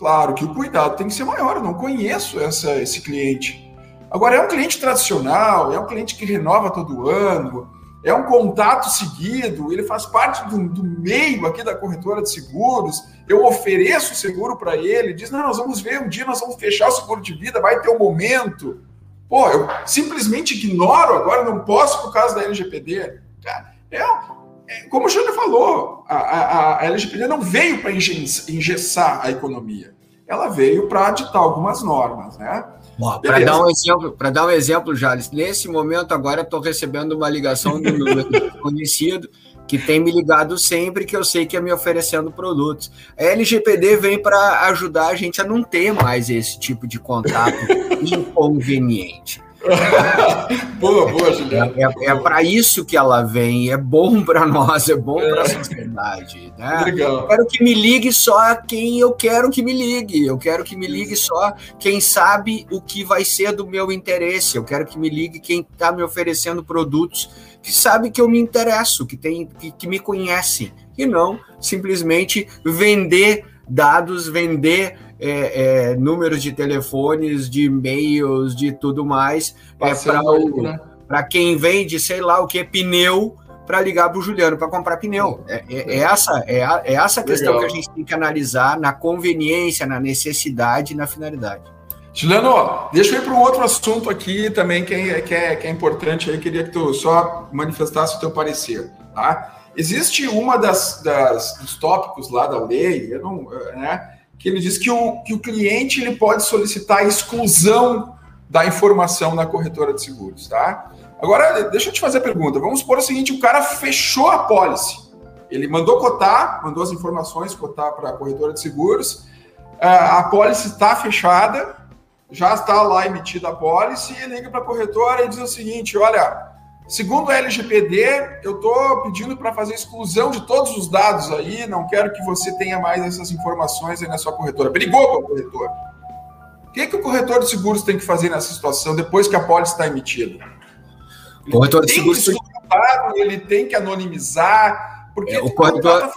Claro que o cuidado tem que ser maior, eu não conheço essa, esse cliente. Agora, é um cliente tradicional, é um cliente que renova todo ano, é um contato seguido, ele faz parte do, do meio aqui da corretora de seguros. Eu ofereço o seguro para ele, diz: Não, nós vamos ver, um dia nós vamos fechar o seguro de vida, vai ter um momento. Pô, eu simplesmente ignoro agora, não posso por causa da LGPD. É, é, como o Júlio falou, a, a, a LGPD não veio para engessar a economia, ela veio para ditar algumas normas, né? Para dar um exemplo, para dar um exemplo, Jales, nesse momento agora estou recebendo uma ligação do meu *laughs* conhecido que tem me ligado sempre, que eu sei que é me oferecendo produtos. A LGPD vem para ajudar a gente a não ter mais esse tipo de contato *laughs* inconveniente. *laughs* boa, boa, Juliano. É, é, é para isso que ela vem, é bom para nós, é bom para a é. sociedade. Né? Legal. Eu quero que me ligue só quem eu quero que me ligue, eu quero que me ligue só quem sabe o que vai ser do meu interesse, eu quero que me ligue quem está me oferecendo produtos que sabe que eu me interesso, que, tem, que, que me conhecem, e não simplesmente vender dados, vender é, é, números de telefones, de e-mails, de tudo mais, é, para né? quem vende, sei lá o que, pneu, para ligar para o Juliano para comprar pneu. É, é, é essa é, a, é essa questão Legal. que a gente tem que analisar na conveniência, na necessidade e na finalidade. Juliano, deixa eu ir para um outro assunto aqui também que é, que é, que é importante. Eu queria que tu só manifestasse o teu parecer. Tá? Existe uma das, das dos tópicos lá da lei, eu não, né, que ele diz que o, que o cliente ele pode solicitar a exclusão da informação na corretora de seguros, tá? Agora, deixa eu te fazer a pergunta. Vamos supor o seguinte: o cara fechou a pólice. Ele mandou cotar, mandou as informações cotar para a corretora de seguros. A pólice está fechada, já está lá emitida a pólice, e liga para a corretora e diz o seguinte: olha, Segundo a LGPD, eu estou pedindo para fazer exclusão de todos os dados aí, não quero que você tenha mais essas informações aí na sua corretora. Brigou com o corretor. O que, que o corretor de seguros tem que fazer nessa situação depois que a pólice está emitida? O corretor de seguros tem que... ele tem que anonimizar, porque é, o, corretor,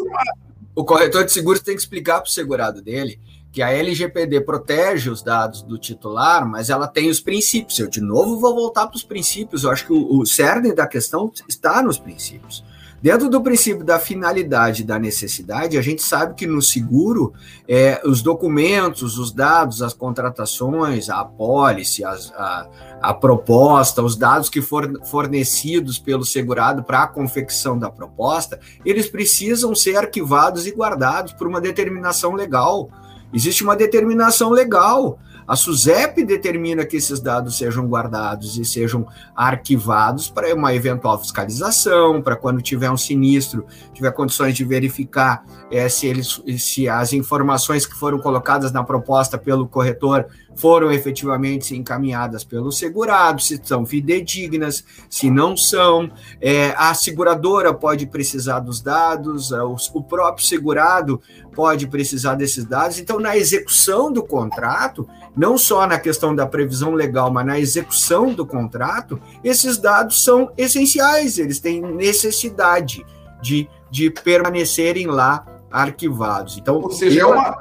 o corretor de seguros tem que explicar para o segurado dele que a LGPD protege os dados do titular, mas ela tem os princípios. Eu, de novo, vou voltar para os princípios. Eu acho que o, o cerne da questão está nos princípios. Dentro do princípio da finalidade e da necessidade, a gente sabe que no seguro, é, os documentos, os dados, as contratações, a apólice, a, a proposta, os dados que foram fornecidos pelo segurado para a confecção da proposta, eles precisam ser arquivados e guardados por uma determinação legal. Existe uma determinação legal. A SUSEP determina que esses dados sejam guardados e sejam arquivados para uma eventual fiscalização, para quando tiver um sinistro, tiver condições de verificar é, se, eles, se as informações que foram colocadas na proposta pelo corretor foram efetivamente encaminhadas pelo segurado, se são fidedignas, se não são. É, a seguradora pode precisar dos dados, é, o próprio segurado pode precisar desses dados. Então, na execução do contrato, não só na questão da previsão legal, mas na execução do contrato, esses dados são essenciais, eles têm necessidade de, de permanecerem lá arquivados. Então, Ou seja, eu... é uma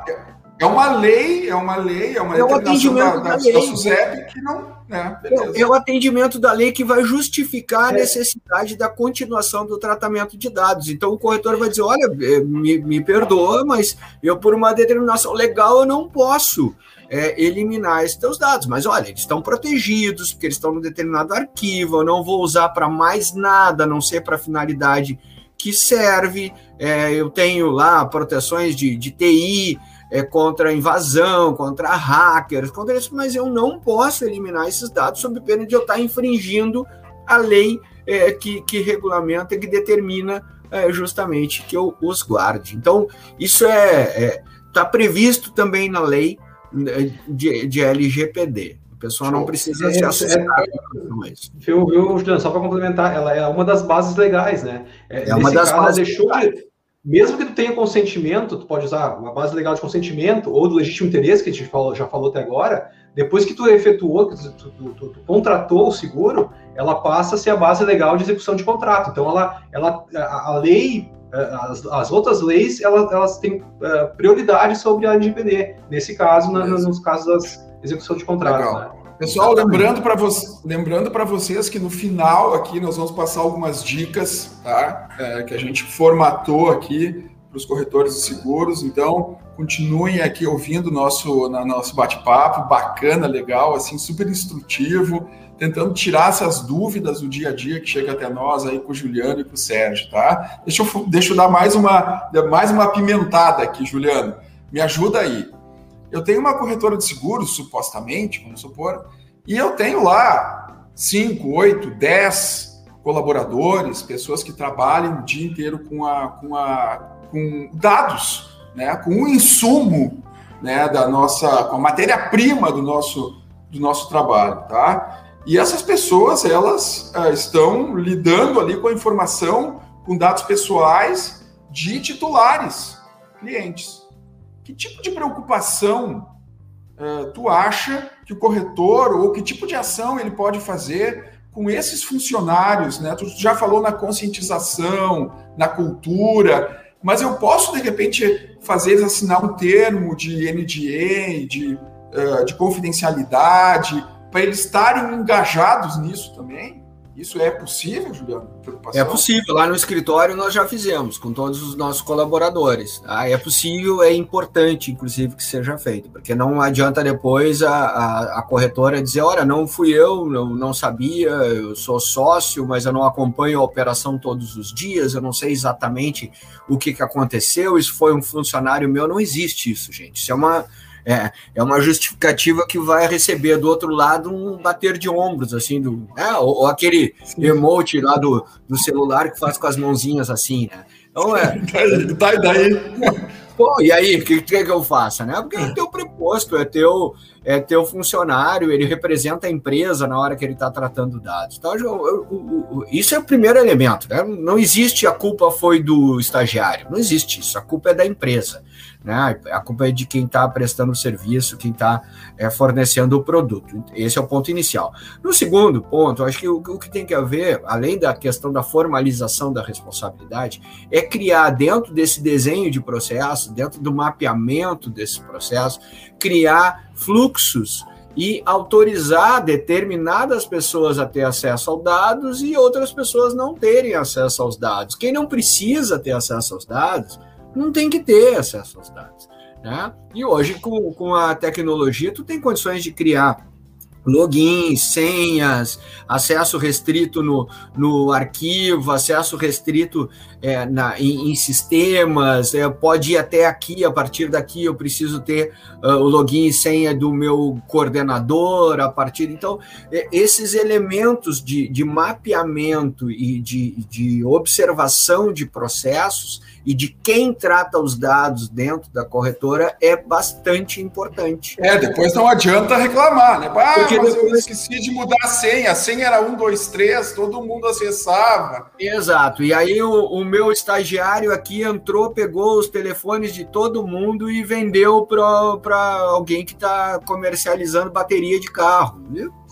é uma lei, é uma lei, é uma é o atendimento da, da, da, lei. SUSEP que não. Né, é, é, o atendimento da lei que vai justificar a é. necessidade da continuação do tratamento de dados. Então o corretor vai dizer: olha, é, me, me perdoa, mas eu, por uma determinação legal, eu não posso. É, eliminar esses teus dados. Mas olha, eles estão protegidos, porque eles estão no determinado arquivo, eu não vou usar para mais nada, a não ser para a finalidade que serve. É, eu tenho lá proteções de, de TI, é, contra invasão, contra hackers, contra isso, mas eu não posso eliminar esses dados sob pena de eu estar infringindo a lei é, que, que regulamenta, que determina é, justamente que eu os guarde. Então, isso é está é, previsto também na lei né, de, de LGPD. O pessoal não precisa se assustar com isso. Viu, viu Juliano, só para complementar, ela é uma das bases legais, né? É, é uma das caso, bases deixou, mesmo que tu tenha consentimento, tu pode usar uma base legal de consentimento ou do legítimo interesse, que a gente falou, já falou até agora, depois que tu efetuou, que tu, tu, tu, tu, contratou o seguro, ela passa a ser a base legal de execução de contrato. Então, ela, ela, a, a lei, as, as, outras leis, elas, elas têm uh, prioridade sobre a LGPD, nesse caso, na, nos casos da execução de contrato. Né? Pessoal, lembrando para vo lembrando vocês que no final aqui nós vamos passar algumas dicas, tá? É, que a gente formatou aqui para os corretores de seguros. Então, continuem aqui ouvindo nosso na, nosso bate-papo, bacana, legal, assim, super instrutivo, tentando tirar essas dúvidas do dia a dia que chega até nós aí com o Juliano e com o Sérgio, tá? Deixa eu, deixa eu dar mais uma, mais uma pimentada aqui, Juliano. Me ajuda aí. Eu tenho uma corretora de seguros, supostamente, vamos supor, e eu tenho lá 5, 8, 10 colaboradores, pessoas que trabalham o dia inteiro com, a, com, a, com dados, né, com o insumo né, da nossa, com a matéria-prima do nosso, do nosso trabalho, tá? E essas pessoas, elas uh, estão lidando ali com a informação, com dados pessoais de titulares, clientes. Que tipo de preocupação uh, tu acha que o corretor, ou que tipo de ação ele pode fazer com esses funcionários, né? Tu já falou na conscientização, na cultura, mas eu posso, de repente, fazer eles assinar um termo de NDA, de, uh, de confidencialidade, para eles estarem engajados nisso também? Isso é possível, Juliano? É possível. Lá no escritório nós já fizemos com todos os nossos colaboradores. Tá? É possível, é importante, inclusive, que seja feito, porque não adianta depois a, a, a corretora dizer: olha, não fui eu, eu não sabia, eu sou sócio, mas eu não acompanho a operação todos os dias, eu não sei exatamente o que, que aconteceu, isso foi um funcionário meu. Não existe isso, gente. Isso é uma é, é uma justificativa que vai receber do outro lado um bater de ombros, assim, do, é, ou, ou aquele Sim. emote lá do, do celular que faz com as mãozinhas assim, né? Então é. *laughs* Tá, daí. Pô, e aí, o que, que, que eu faço, né? Porque é teu preposto, é teu, é teu funcionário, ele representa a empresa na hora que ele está tratando dados. Então, eu, eu, eu, isso é o primeiro elemento, né? Não existe a culpa foi do estagiário, não existe isso, a culpa é da empresa. Né? A culpa é de quem está prestando o serviço, quem está é, fornecendo o produto. Esse é o ponto inicial. No segundo ponto, acho que o, o, que tem que haver, além da questão da formalização da responsabilidade, é criar dentro desse desenho de processo, dentro do mapeamento desse processo, criar fluxos e autorizar determinadas pessoas a ter acesso aos dados e outras pessoas não terem acesso aos dados. Quem não precisa ter acesso aos dados não tem que ter acesso aos dados. Né? E hoje, com, com a tecnologia, tu tem condições de criar logins, senhas, acesso restrito no, no arquivo, acesso restrito é, na, em, em, sistemas, é, pode ir até aqui, a partir daqui eu preciso ter uh, o login e senha do meu coordenador, a partir. Então, é, esses elementos de, de mapeamento e de, de observação de processos e de quem trata os dados dentro da corretora é bastante importante. É, depois não adianta reclamar, né? Ah, Porque mas depois... eu esqueci de mudar a senha, a senha era 1, 2, 3, todo mundo acessava. Exato, e aí o, o meu estagiário aqui entrou, pegou os telefones de todo mundo e vendeu para alguém que está comercializando bateria de carro.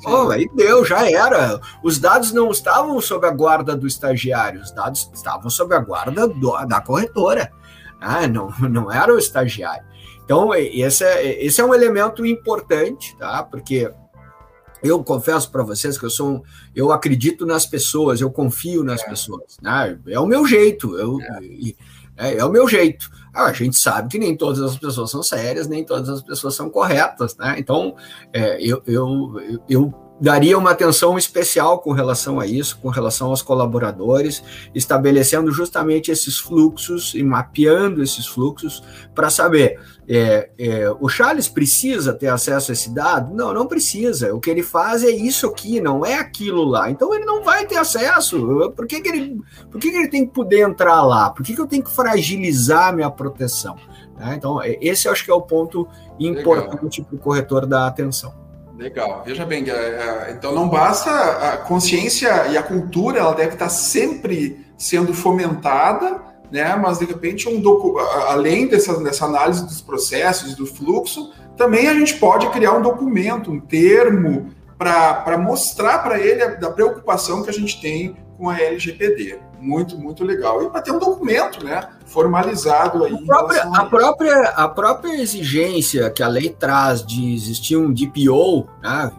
Oh, aí deu, já era. Os dados não estavam sob a guarda do estagiário, os dados estavam sob a guarda do, da corretora. Ah, não, não era o estagiário. Então, esse é, esse é um elemento importante, tá? Porque eu confesso para vocês que eu sou um, eu acredito nas pessoas, eu confio nas é. pessoas, né? É o meu jeito, eu, é. É, é o meu jeito. Ah, a gente sabe que nem todas as pessoas são sérias, nem todas as pessoas são corretas, né? Então, é, eu, eu, eu daria uma atenção especial com relação a isso, com relação aos colaboradores, estabelecendo justamente esses fluxos e mapeando esses fluxos para saber. É, é, o Charles precisa ter acesso a esse dado? Não, não precisa. O que ele faz é isso aqui, não é aquilo lá. Então ele não vai ter acesso. Por que, que, ele, por que, que ele tem que poder entrar lá? Por que, que eu tenho que fragilizar a minha proteção? Né? Então, esse eu acho que é o ponto importante para o corretor dar atenção. Legal. Veja bem, é, é, então não basta a consciência e a cultura, ela deve estar sempre sendo fomentada, né? Mas de repente um docu... além dessa, dessa análise dos processos, do fluxo, também a gente pode criar um documento, um termo para mostrar para ele a, da preocupação que a gente tem com a LGPD. Muito, muito legal. E para ter um documento, né, formalizado aí. A própria, a, a própria, a própria exigência que a lei traz de existir um DPO, né,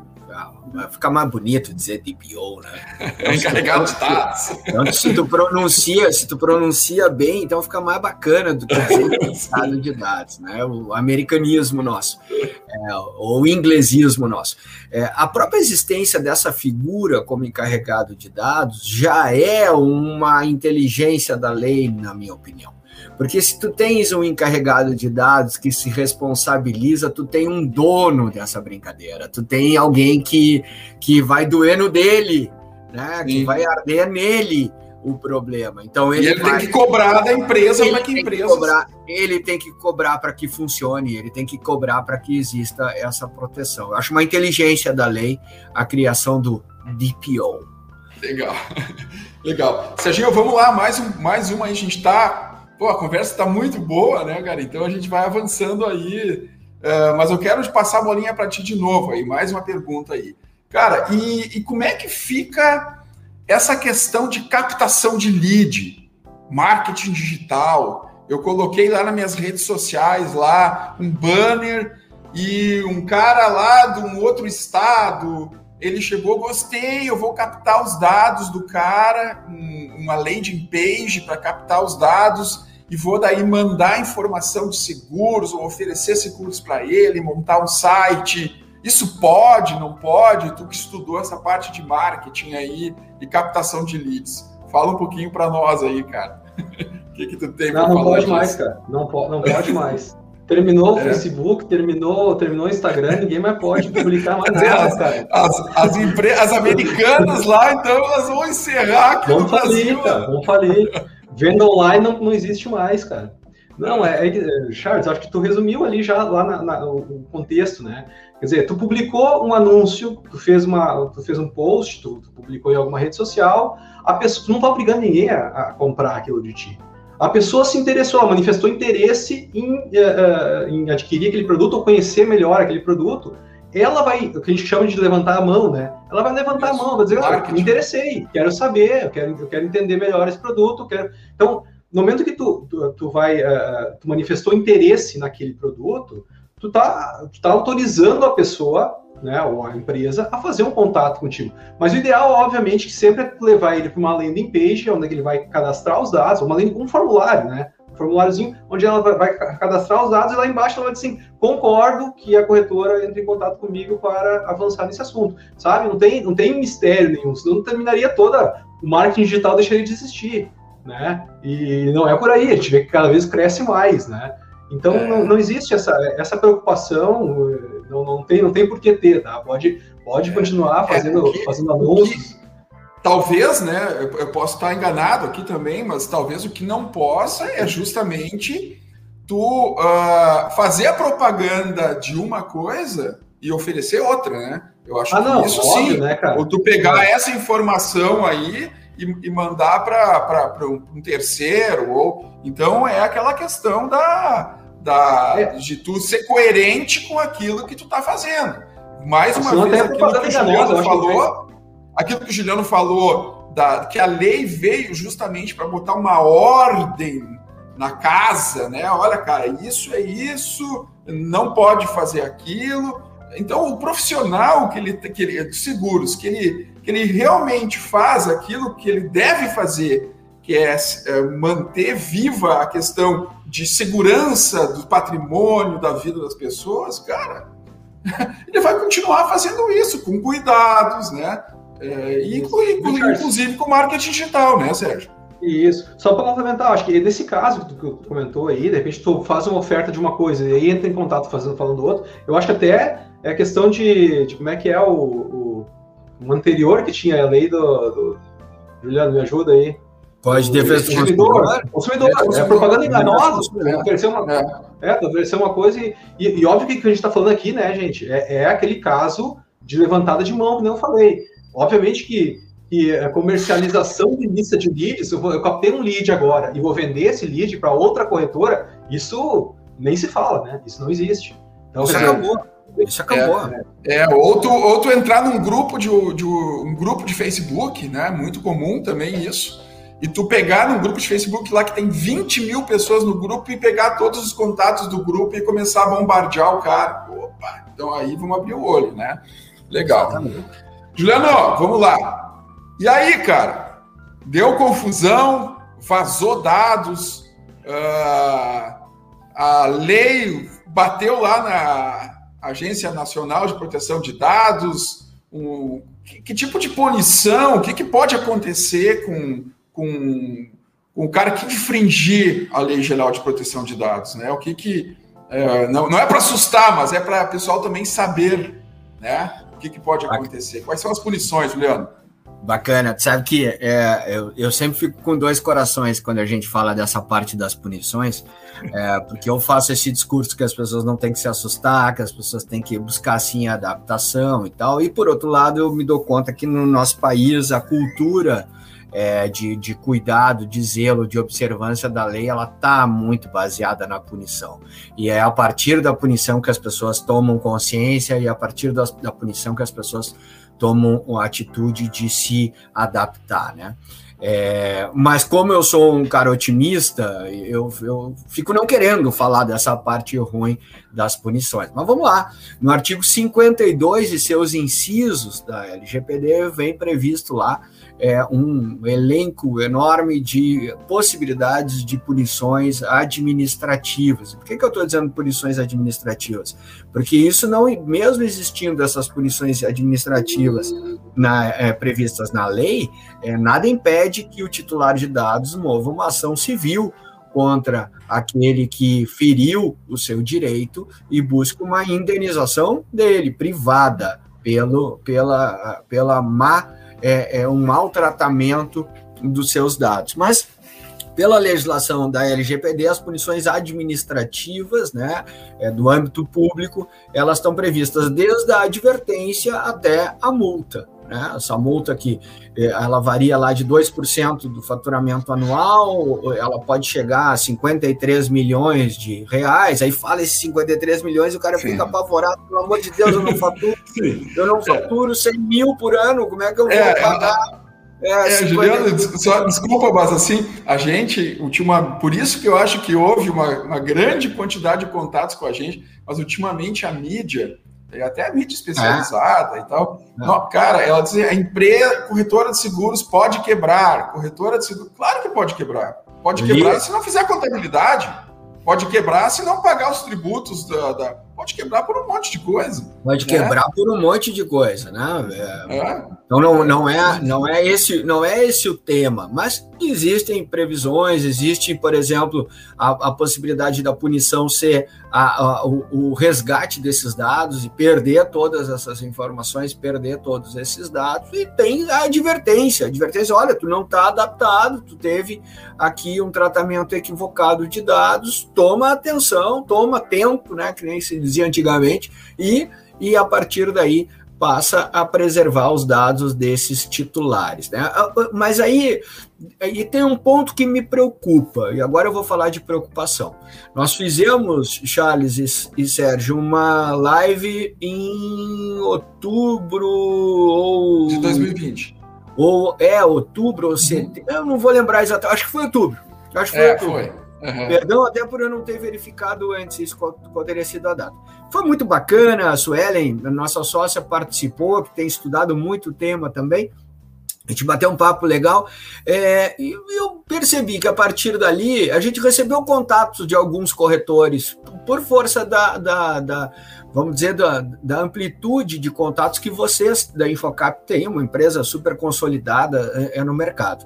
fica mais bonito dizer DPO, né? Então, Encarregado de dados. Então, se tu pronuncia, se tu pronuncia bem, então fica mais bacana do que dizer de dados, né? O americanismo nosso, é, ou o inglesismo nosso. É, a própria existência dessa figura como encarregado de dados já é uma inteligência da lei, na minha opinião. Porque se tu tens um encarregado de dados que se responsabiliza, tu tem um dono dessa brincadeira. Tu tem alguém que, que vai doer no dele, né? Que vai arder nele o problema. Então ele, ele vai... tem que cobrar da empresa para que a empresa. Cobrar, ele tem que cobrar para que funcione, ele tem que cobrar para que exista essa proteção. Eu acho uma inteligência da lei a criação do DPO. Legal. *laughs* Legal. Serginho, vamos lá, mais, um, mais uma aí. A gente está. Pô, a conversa está muito boa, né, cara? Então a gente vai avançando aí. Uh, mas eu quero te passar a bolinha para ti de novo aí, mais uma pergunta aí. Cara, e, e como é que fica essa questão de captação de lead, marketing digital? Eu coloquei lá nas minhas redes sociais lá um banner e um cara lá de um outro estado ele chegou, gostei, eu vou captar os dados do cara, uma landing page para captar os dados e vou daí mandar informação de seguros ou oferecer seguros para ele, montar um site. Isso pode, não pode? Tu que estudou essa parte de marketing aí e captação de leads. Fala um pouquinho para nós aí, cara. *laughs* O que, que tu tem para falar? Não pode disso? mais, cara. Não, po não pode mais. *laughs* Terminou o é. Facebook, terminou, terminou o Instagram, ninguém mais pode publicar mais nada, as, cara. As, as, as americanas lá, então, elas vão encerrar aqui no falir. Cara, vamos falir. Venda online não, não existe mais, cara. Não, é, é, Charles, acho que tu resumiu ali já lá na, na, o contexto, né? Quer dizer, tu publicou um anúncio, tu fez, uma, tu fez um post, tu, tu publicou em alguma rede social, a pessoa, tu não tá obrigando ninguém a, a comprar aquilo de ti. A pessoa se interessou, ela manifestou interesse em, uh, em adquirir aquele produto ou conhecer melhor aquele produto. Ela vai, o que a gente chama de levantar a mão, né? Ela vai levantar Isso. a mão, vai dizer, ah, me interessei, quero saber, eu quero, eu quero entender melhor esse produto, quero... Então, no momento que tu, tu, tu vai, uh, tu manifestou interesse naquele produto, tu tá, tu tá autorizando a pessoa né, ou a empresa, a fazer um contato contigo. Mas o ideal, obviamente, que sempre é levar ele para uma landing page, onde ele vai cadastrar os dados, uma landing, um formulário, né? Um formuláriozinho onde ela vai, cadastrar os dados e lá embaixo ela vai dizer assim, concordo que a corretora entre em contato comigo para avançar nesse assunto, sabe? Não tem, não tem mistério nenhum, senão não terminaria toda, o marketing digital deixaria de existir, né? E não é por aí, a gente vê que cada vez cresce mais, né? Então é. não, não, existe essa, essa preocupação, não, não, tem, não tem por que ter, tá? Pode, pode é. continuar fazendo, é fazendo anúncios. Talvez, né? Eu, eu posso estar enganado aqui também, mas talvez o que não possa é justamente tu uh, fazer a propaganda de uma coisa e oferecer outra, né? Eu acho ah, que não, isso óbvio, sim. Né, cara? Ou tu pegar é. essa informação aí e, e mandar para um terceiro, ou então é aquela questão da, da, é. de tu ser coerente com aquilo que tu tá fazendo. Mais uma vez, aquilo que o Juliano falou, aquilo que o Juliano falou, da, que a lei veio justamente para botar uma ordem na casa, né? Olha, cara, isso é isso, não pode fazer aquilo. Então, o profissional que ele, que ele de seguros, que ele, que ele realmente faz aquilo que ele deve fazer, que é, é manter viva a questão de segurança do patrimônio, da vida das pessoas, cara, *laughs* ele vai continuar fazendo isso com cuidados, né? É, e inclui, inclusive com marketing digital, né, Sérgio? Isso. Só para complementar, acho que nesse caso que tu, comentou aí, de repente tu faz uma oferta de uma coisa e aí entra em contato fazendo, falando do outro, eu acho que até é questão de, de como é que é o, o, o, anterior que tinha a lei do, do... Juliano, me ajuda aí. Pode defesa do consumidor. Consumidor, é, é propaganda enganosa. É, oferecer uma, é. é, oferecer uma coisa e, e, e óbvio que o que a gente está falando aqui, né, gente, é, é aquele caso de levantada de mão, como eu falei. Obviamente que, que a comercialização de lista de leads, eu, vou, eu captei um lead agora e vou vender esse lead para outra corretora, isso nem se fala, né? Isso não existe. Então, isso acabou. Isso acabou. É, é, ou, tu, ou tu entrar num grupo de, de, um grupo de Facebook, né? Muito comum também isso e tu pegar num grupo de Facebook lá que tem 20 mil pessoas no grupo e pegar todos os contatos do grupo e começar a bombardear o cara. Opa, então aí vamos abrir o olho, né? Legal. Exatamente. Juliano, vamos lá. E aí, cara? Deu confusão, vazou dados, uh, a lei bateu lá na Agência Nacional de Proteção de Dados. Um, que, que, tipo de punição? O que, que pode acontecer com com, com o cara que infringir a Lei Geral de Proteção de Dados, né? O que que é, não, não é para assustar, mas é para o pessoal também saber, né? O que, que pode acontecer? Quais são as punições, Juliano? Bacana. Sabe que é, eu, eu sempre fico com dois corações quando a gente fala dessa parte das punições, é, porque eu faço esse discurso que as pessoas não têm que se assustar, que as pessoas têm que buscar assim adaptação e tal. E por outro lado, eu me dou conta que no nosso país a cultura é, de, de cuidado, de zelo, de observância da lei, ela está muito baseada na punição. E é a partir da punição que as pessoas tomam consciência e a partir da, da punição que as pessoas tomam a atitude de se adaptar, né? É, mas como eu sou um cara otimista, eu, eu fico não querendo falar dessa parte ruim das punições. Mas vamos lá. No artigo 52 e seus incisos da LGPD vem previsto lá é, um elenco enorme de possibilidades de punições administrativas. Por que, que eu estou dizendo punições administrativas? Porque isso não, mesmo existindo essas punições administrativas na, é, previstas na lei, é, nada impede que o titular de dados mova uma ação civil contra aquele que feriu o seu direito e busque uma indenização dele, privada, pelo, pela, pela má é, é um maltratamento dos seus dados. Mas pela legislação da LGPD, as punições administrativas, né, é, do âmbito público, elas estão previstas desde a advertência até a multa. Né? Essa multa aqui, é, ela varia lá de 2% do faturamento anual, ela pode chegar a 53 milhões de reais, aí fala esses 53 milhões e o cara Sim. fica apavorado, pelo amor de Deus, eu não faturo, *laughs* eu não faturo 100 mil por ano, como é que eu vou é, pagar? É, é Juliano, só, desculpa, mas assim, a gente, ultima, por isso que eu acho que houve uma, uma grande quantidade de contatos com a gente, mas ultimamente a mídia, até a mídia especializada é. e tal, é. não, cara, ela dizia, a empresa, corretora de seguros pode quebrar, corretora de seguros, claro que pode quebrar, pode quebrar se não fizer contabilidade, pode quebrar se não pagar os tributos da, da pode quebrar por um monte de coisa. Pode né? quebrar por um monte de coisa, né? É, é. Então não, não, é, não, é esse, não é esse o tema, mas existem previsões, existe, por exemplo, a, a possibilidade da punição ser a, a, o, o, resgate desses dados e perder todas essas informações, perder todos esses dados, e tem a advertência, a advertência, olha, tu não está adaptado, tu teve aqui um tratamento equivocado de dados, toma atenção, toma tempo, né, que nem se dizia antigamente, e, e a partir daí passa a preservar os dados desses titulares. Né? Ah, ah, mas aí, aí tem um ponto que me preocupa, e agora eu vou falar de preocupação. Nós fizemos, Charles e, e Sérgio, uma live em outubro ou. De 2020. Ou é outubro ou setembro, uhum. eu não vou lembrar exatamente, acho que foi outubro. Acho que foi é, outubro. Foi. Uhum. Perdão até por eu não ter verificado antes qual, qual teria sido a data. Foi muito bacana, a Suelen, a nossa sócia, participou, que tem estudado muito o tema também. A gente bateu um papo legal é, e eu percebi que a partir dali a gente recebeu contatos de alguns corretores por força da, da, da vamos dizer, da, da, amplitude de contatos que vocês da Infocap têm, uma empresa super consolidada é, é no mercado.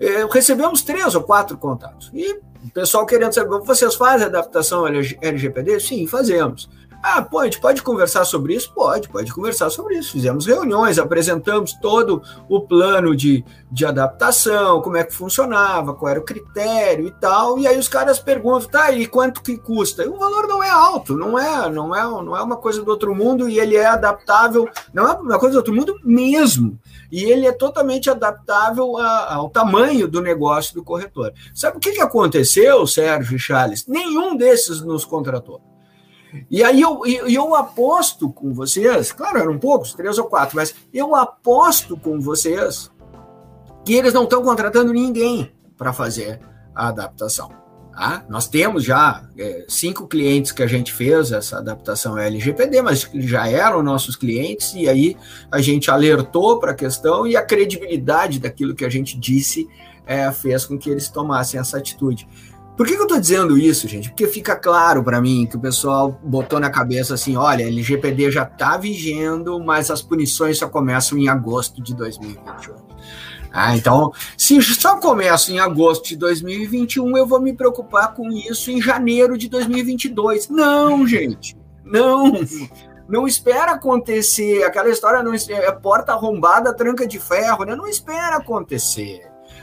É, recebemos três ou quatro contatos. E o pessoal querendo saber, vocês fazem adaptação LGPD? Sim, fazemos. Ah, pode, pode conversar sobre isso? Pode, pode conversar sobre isso. Fizemos reuniões, apresentamos todo o plano de, de adaptação, como é que funcionava, qual era o critério e tal. E aí os caras perguntam, tá, e quanto que custa? E o valor não é alto, não é, não é, não é uma coisa do outro mundo e ele é adaptável, não é uma coisa do outro mundo mesmo. E ele é totalmente adaptável a, ao tamanho do negócio do corretor. Sabe o que, que aconteceu, Sérgio e Charles? Nenhum desses nos contratou. E aí eu, eu aposto com vocês, claro, eram poucos, três ou quatro, mas eu aposto com vocês que eles não estão contratando ninguém para fazer a adaptação. Tá? Nós temos já é, cinco clientes que a gente fez essa adaptação LGPD, mas já eram nossos clientes, e aí a gente alertou para a questão e a credibilidade daquilo que a gente disse é, fez com que eles tomassem essa atitude. Por que, que eu estou dizendo isso, gente? Porque fica claro para mim que o pessoal botou na cabeça assim: olha, LGPD já está vigendo, mas as punições só começam em agosto de 2021. Ah, então, se só começa em agosto de 2021, eu vou me preocupar com isso em janeiro de 2022. Não, gente, não. Não espera acontecer. Aquela história não é porta arrombada, tranca de ferro, né? Não espera acontecer.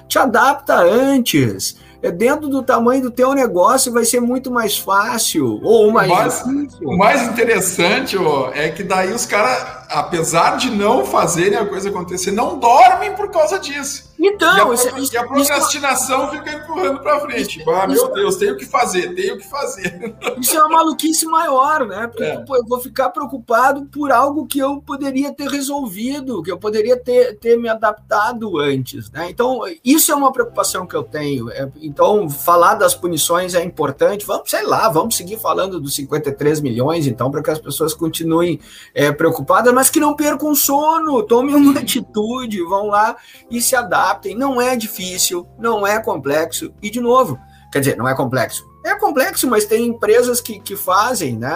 Te adapta antes é dentro do tamanho do teu negócio vai ser muito mais fácil ou mais, mais difícil. O mais interessante ó, é que daí os caras, apesar de não fazerem a coisa acontecer, não dormem por causa disso. Então, e a, isso, e a procrastinação isso, fica empurrando para frente. Isso, ah, meu Deus, tenho que fazer, tenho que fazer. Isso é uma maluquice maior, né? Porque é. pô, eu vou ficar preocupado por algo que eu poderia ter resolvido, que eu poderia ter, ter me adaptado antes, né? Então, isso é uma preocupação que eu tenho. É, então, falar das punições é importante. Vamos, sei lá, vamos seguir falando dos 53 milhões, então, para que as pessoas continuem é, preocupadas, mas que não percam sono, tomem uma atitude, vão lá e se adaptem. Não é difícil, não é complexo. E, de novo, quer dizer, não é complexo. É complexo, mas tem empresas que, que fazem, né?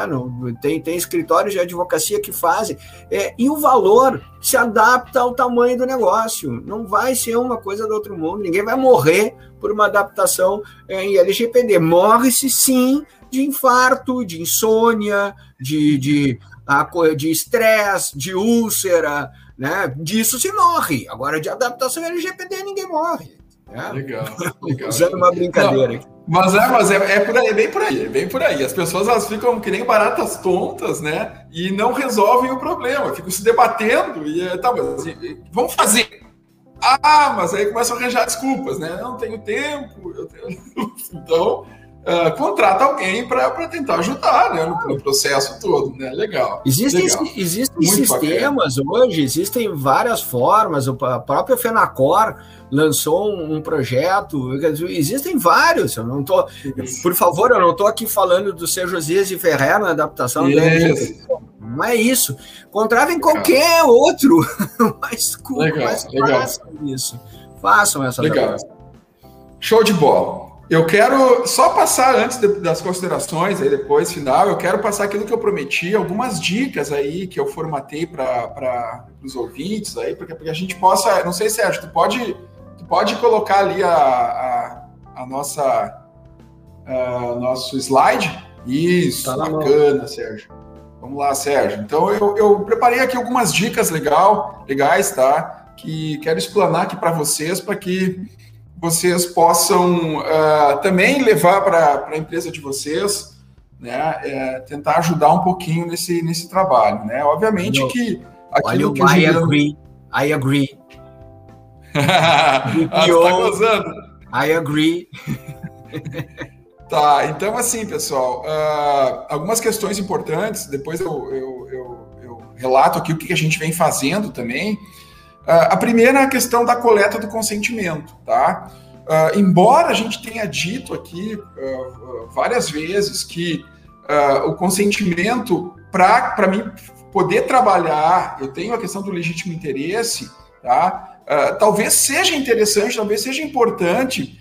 tem, tem escritórios de advocacia que fazem. É, e o valor se adapta ao tamanho do negócio. Não vai ser uma coisa do outro mundo. Ninguém vai morrer por uma adaptação é, em LGPD. Morre-se sim de infarto, de insônia, de de de estresse, de úlcera, né? Disso se morre. Agora de adaptação LGPD ninguém morre. Né? Legal, *laughs* legal. Usando uma brincadeira. Mas é, mas é, é, por aí, é bem por aí, é bem por aí. As pessoas elas ficam que nem baratas tontas, né? E não resolvem o problema, ficam se debatendo e tá, mas vamos fazer. Ah, mas aí começam a arranjar desculpas, né? Eu não tenho tempo, eu tenho... *laughs* então uh, contrata alguém para tentar ajudar né, no, no, processo todo, né? Legal. Existem, legal. existem sistemas bacana. hoje, existem várias formas, o próprio FENACOR lançou um, um, projeto, existem vários, eu não tô, por favor, eu não estou aqui falando do seu Josias e Ferrer na adaptação dele. Não é isso. Contravem qualquer outro, *laughs* mas, legal, mas legal. façam isso. Façam essa legal. Adaptação. Show de bola. Eu quero só passar antes das considerações, aí depois, final, eu quero passar aquilo que eu prometi, algumas dicas aí que eu formatei para os ouvintes aí, porque, porque a gente possa. Não sei, Sérgio, tu pode, tu pode colocar ali a, a, a nossa a, nosso slide? Isso, tá bacana, mão. Sérgio. Vamos lá, Sérgio. Então eu, eu preparei aqui algumas dicas legal, legais, tá? Que quero explanar aqui para vocês, para que vocês possam uh, também levar para a empresa de vocês, né, é, tentar ajudar um pouquinho nesse, nesse trabalho, né? Obviamente que aquilo que o I Juliano... agree, I agree. *laughs* ah, tá gozando. I agree. tá, então assim, pessoal, uh, algumas questões importantes, depois eu, eu, eu, eu relato aqui o que a gente vem fazendo também, a primeira é a questão da coleta do consentimento, tá? Uh, embora a gente tenha dito aqui uh, várias vezes que o consentimento, para mim poder trabalhar, eu tenho a questão do legítimo interesse, tá? talvez seja interessante, talvez seja importante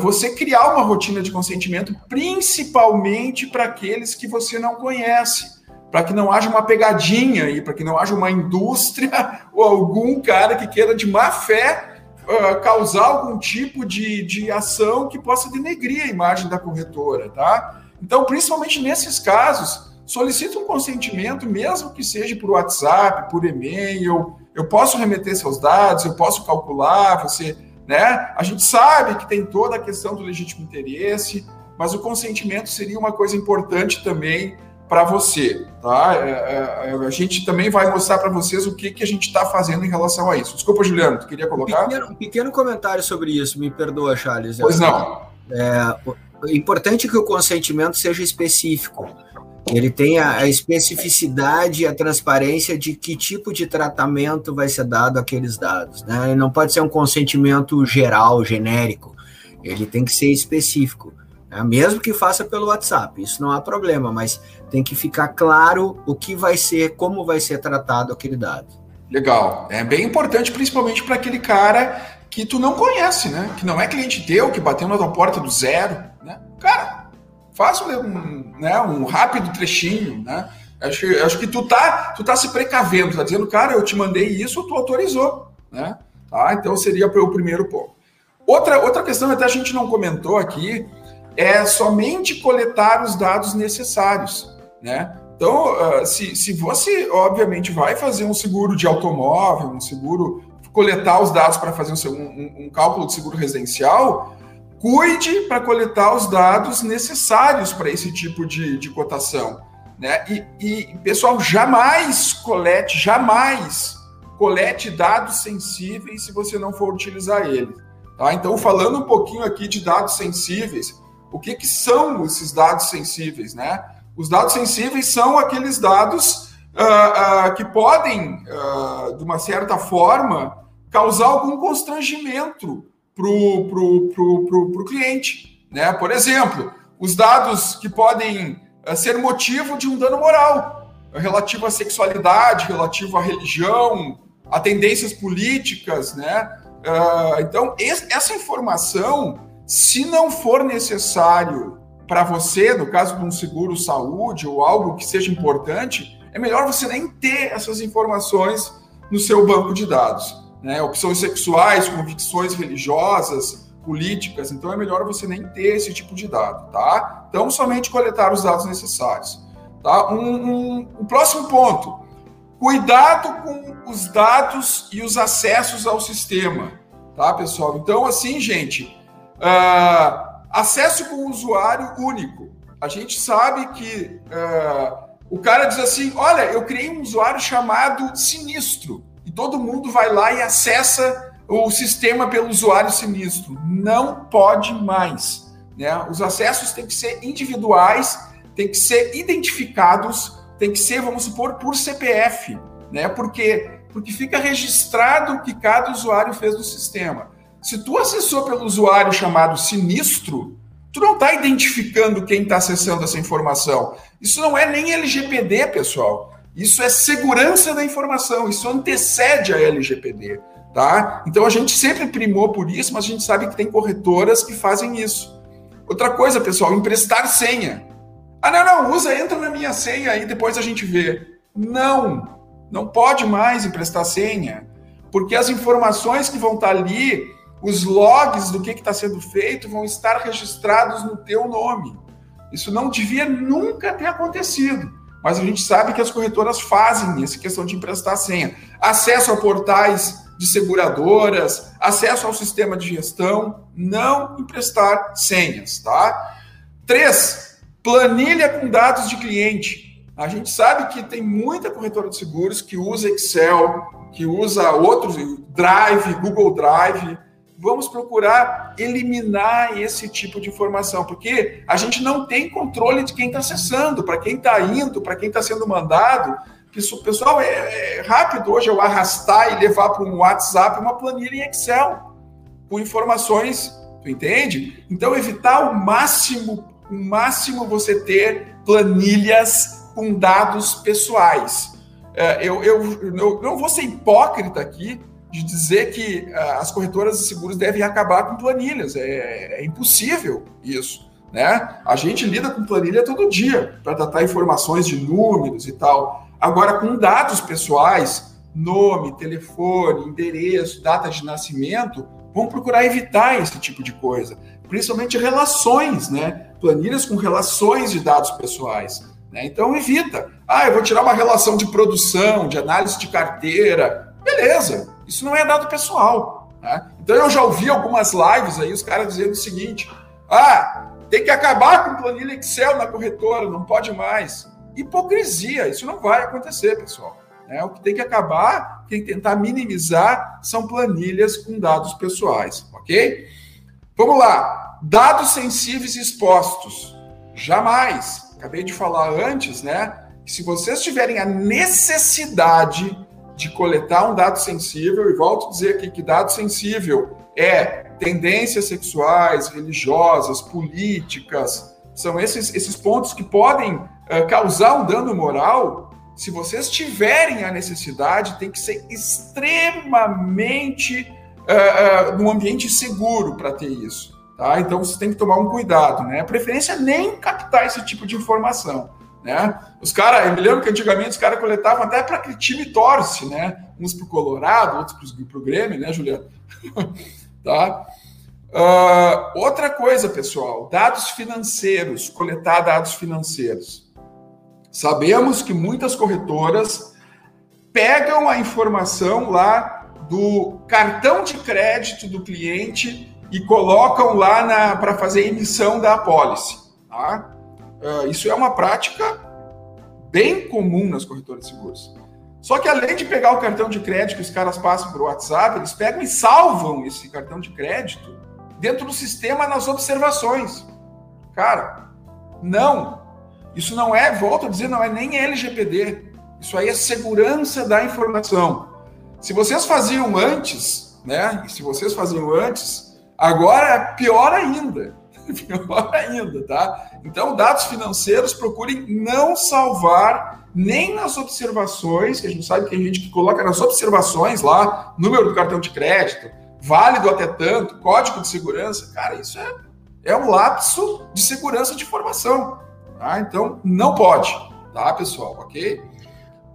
você criar uma rotina de consentimento, principalmente para aqueles que você não conhece para que não haja uma pegadinha e para que não haja uma indústria *laughs* ou algum cara que queira de má fé uh, causar algum tipo de, de ação que possa denegrir a imagem da corretora, tá? Então, principalmente nesses casos, solicita um consentimento, mesmo que seja por WhatsApp, por e-mail. Eu posso remeter seus dados, eu posso calcular, você, né? A gente sabe que tem toda a questão do legítimo interesse, mas o consentimento seria uma coisa importante também para você, tá? É, é, é, a gente também vai mostrar para vocês o que, que a gente está fazendo em relação a isso. Desculpa, Juliano, tu queria colocar? Um pequeno, um pequeno comentário sobre isso, me perdoa, Charles. Pois não. É, é importante que o consentimento seja específico. Ele tenha a especificidade e a transparência de que tipo de tratamento vai ser dado àqueles dados. Né? Não pode ser um consentimento geral, genérico. Ele tem que ser específico. Né? Mesmo que faça pelo WhatsApp, isso não há problema, mas tem que ficar claro o que vai ser, como vai ser tratado aquele dado. Legal. É bem importante, principalmente para aquele cara que tu não conhece, né? Que não é cliente teu, que bateu na tua porta do zero, né? Cara, faça um, né, um rápido trechinho, né? Acho, acho que tu tá, tu tá se precavendo, tá dizendo, cara, eu te mandei isso, tu autorizou, né? Tá? Então seria o primeiro ponto. Outra, outra questão, até a gente não comentou aqui, é somente coletar os dados necessários, né? Então, uh, se, se você, obviamente, vai fazer um seguro de automóvel, um seguro, coletar os dados para fazer um, um, um cálculo de seguro residencial, cuide para coletar os dados necessários para esse tipo de, de cotação. Né? E, e, pessoal, jamais colete, jamais colete dados sensíveis se você não for utilizar eles. Tá? Então, falando um pouquinho aqui de dados sensíveis, o que, que são esses dados sensíveis? Né? Os dados sensíveis são aqueles dados uh, uh, que podem, uh, de uma certa forma, causar algum constrangimento para o cliente. Né? Por exemplo, os dados que podem ser motivo de um dano moral, relativo à sexualidade, relativo à religião, a tendências políticas, né? então, essa informação, se não for necessário para você, no caso de um seguro saúde ou algo que seja importante, é melhor você nem ter essas informações no seu banco de dados. Né? Opções sexuais, convicções religiosas, políticas, então é melhor você nem ter esse tipo de dado, tá? Então, somente coletar os dados necessários. Tá? Um, um, um próximo ponto, cuidado com os dados e os acessos ao sistema, tá, pessoal? Então, assim, gente, uh, Acesso com usuário único. A gente sabe que uh, o cara diz assim: olha, eu criei um usuário chamado Sinistro, e todo mundo vai lá e acessa o sistema pelo usuário sinistro. Não pode mais. Né? Os acessos têm que ser individuais, têm que ser identificados, tem que ser, vamos supor, por CPF. Né? Por quê? Porque fica registrado o que cada usuário fez no sistema. Se tu acessou pelo usuário chamado sinistro, tu não está identificando quem está acessando essa informação. Isso não é nem LGPD, pessoal. Isso é segurança da informação. Isso antecede a LGPD, tá? Então a gente sempre primou por isso, mas a gente sabe que tem corretoras que fazem isso. Outra coisa, pessoal, emprestar senha. Ah, não, não, usa, entra na minha senha aí, depois a gente vê. Não, não pode mais emprestar senha, porque as informações que vão estar tá ali os logs do que está sendo feito vão estar registrados no teu nome. Isso não devia nunca ter acontecido, mas a gente sabe que as corretoras fazem essa questão de emprestar senha. Acesso a portais de seguradoras, acesso ao sistema de gestão, não emprestar senhas, tá? Três, planilha com dados de cliente. A gente sabe que tem muita corretora de seguros que usa Excel, que usa outros, Drive, Google Drive, vamos procurar eliminar esse tipo de informação, porque a gente não tem controle de quem está acessando, para quem está indo, para quem está sendo mandado. Pessoal, é, é, rápido hoje eu arrastar e levar para um WhatsApp uma planilha em Excel com informações, tu entende? Então evitar o máximo, o máximo você ter planilhas com dados pessoais. É, eu, eu, eu não vou ser hipócrita aqui, de dizer que uh, as corretoras de seguros devem acabar com planilhas. É, é, impossível isso. Né? A gente lida com planilha todo dia para tratar informações de números e tal. Agora, com dados pessoais, nome, telefone, endereço, data de nascimento, vamos procurar evitar esse tipo de coisa. Principalmente relações, né? Planilhas com relações de dados pessoais. Né? Então, evita. Ah, eu vou tirar uma relação de produção, de análise de carteira. Beleza, isso não é dado pessoal. Né? Então eu já ouvi algumas lives aí, os caras dizendo o seguinte: ah, tem que acabar com planilha Excel na corretora, não pode mais. Hipocrisia, isso não vai acontecer, pessoal. É, o que tem que acabar, tem que tentar minimizar, são planilhas com dados pessoais, ok? Vamos lá. Dados sensíveis expostos. Jamais. Acabei de falar antes, né? Que se vocês tiverem a necessidade de coletar um dado sensível, e volto a dizer aqui que dado sensível é tendências sexuais, religiosas, políticas, são esses, esses pontos que podem uh, causar um dano moral. Se vocês tiverem a necessidade, tem que ser extremamente uh, uh, num ambiente seguro para ter isso. Tá? Então você tem que tomar um cuidado, né? A preferência é nem captar esse tipo de informação. Né? Os caras, eu me lembro que antigamente os caras coletavam até para que time torce, né? Uns para o Colorado, outros para o Grêmio, né, Juliano? *laughs* tá? Uh, outra coisa, pessoal, dados financeiros, coletar dados financeiros. Sabemos que muitas corretoras pegam a informação lá do cartão de crédito do cliente e colocam lá para fazer emissão da apólice. Tá? Uh, isso é uma prática bem comum nas corretoras de seguros. Só que além de pegar o cartão de crédito que os caras passam para o WhatsApp, eles pegam e salvam esse cartão de crédito dentro do sistema nas observações. Cara, não. Isso não é, volto a dizer, não é nem LGPD. Isso aí é segurança da informação. Se vocês faziam antes, né? E se vocês faziam antes, agora é pior ainda. *laughs* pior ainda, tá? Então, dados financeiros, procurem não salvar nem nas observações, que a gente sabe que tem gente que coloca nas observações lá, número do cartão de crédito, válido até tanto, código de segurança. Cara, isso é, é um lapso de segurança de informação. Tá? Então, não pode, tá, pessoal? Ok?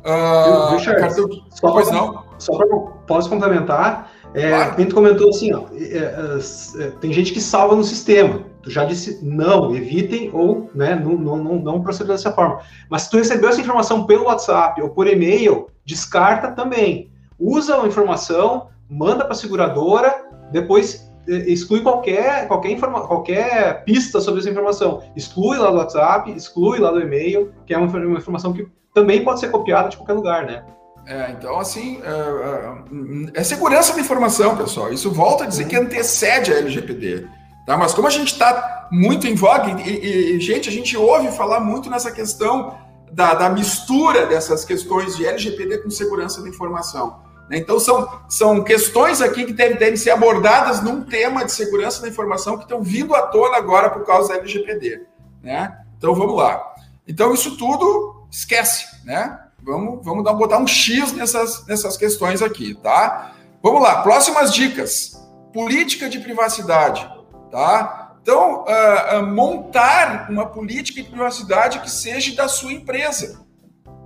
Uh, Richard, cartão... só pois pra, não. Só para posso complementar, é, claro. a comentou assim, ó, é, é, é, tem gente que salva no sistema. Tu já disse não, evitem ou né, não, não, não, não proceder dessa forma. Mas se tu recebeu essa informação pelo WhatsApp ou por e-mail, descarta também. Usa a informação, manda para a seguradora, depois é, exclui qualquer, qualquer, informa, qualquer pista sobre essa informação. Exclui lá do WhatsApp, exclui lá do e-mail, que é uma, uma informação que também pode ser copiada de qualquer lugar, né? É, então, assim, é, é, é, segurança da informação, pessoal. Isso volta a dizer que antecede a LGPD. Tá? Mas como a gente está muito em voga, e, e, gente, a gente ouve falar muito nessa questão da, da mistura dessas questões de LGPD com segurança da informação. Né? Então, são, são questões aqui que devem, devem ser abordadas num tema de segurança da informação que estão vindo à tona agora por causa da LGPD. Né? Então, vamos lá. Então, isso tudo esquece, né? Vamos, vamos dar, botar um X nessas, nessas questões aqui, tá? Vamos lá, próximas dicas. Política de privacidade, tá? Então, uh, uh, montar uma política de privacidade que seja da sua empresa,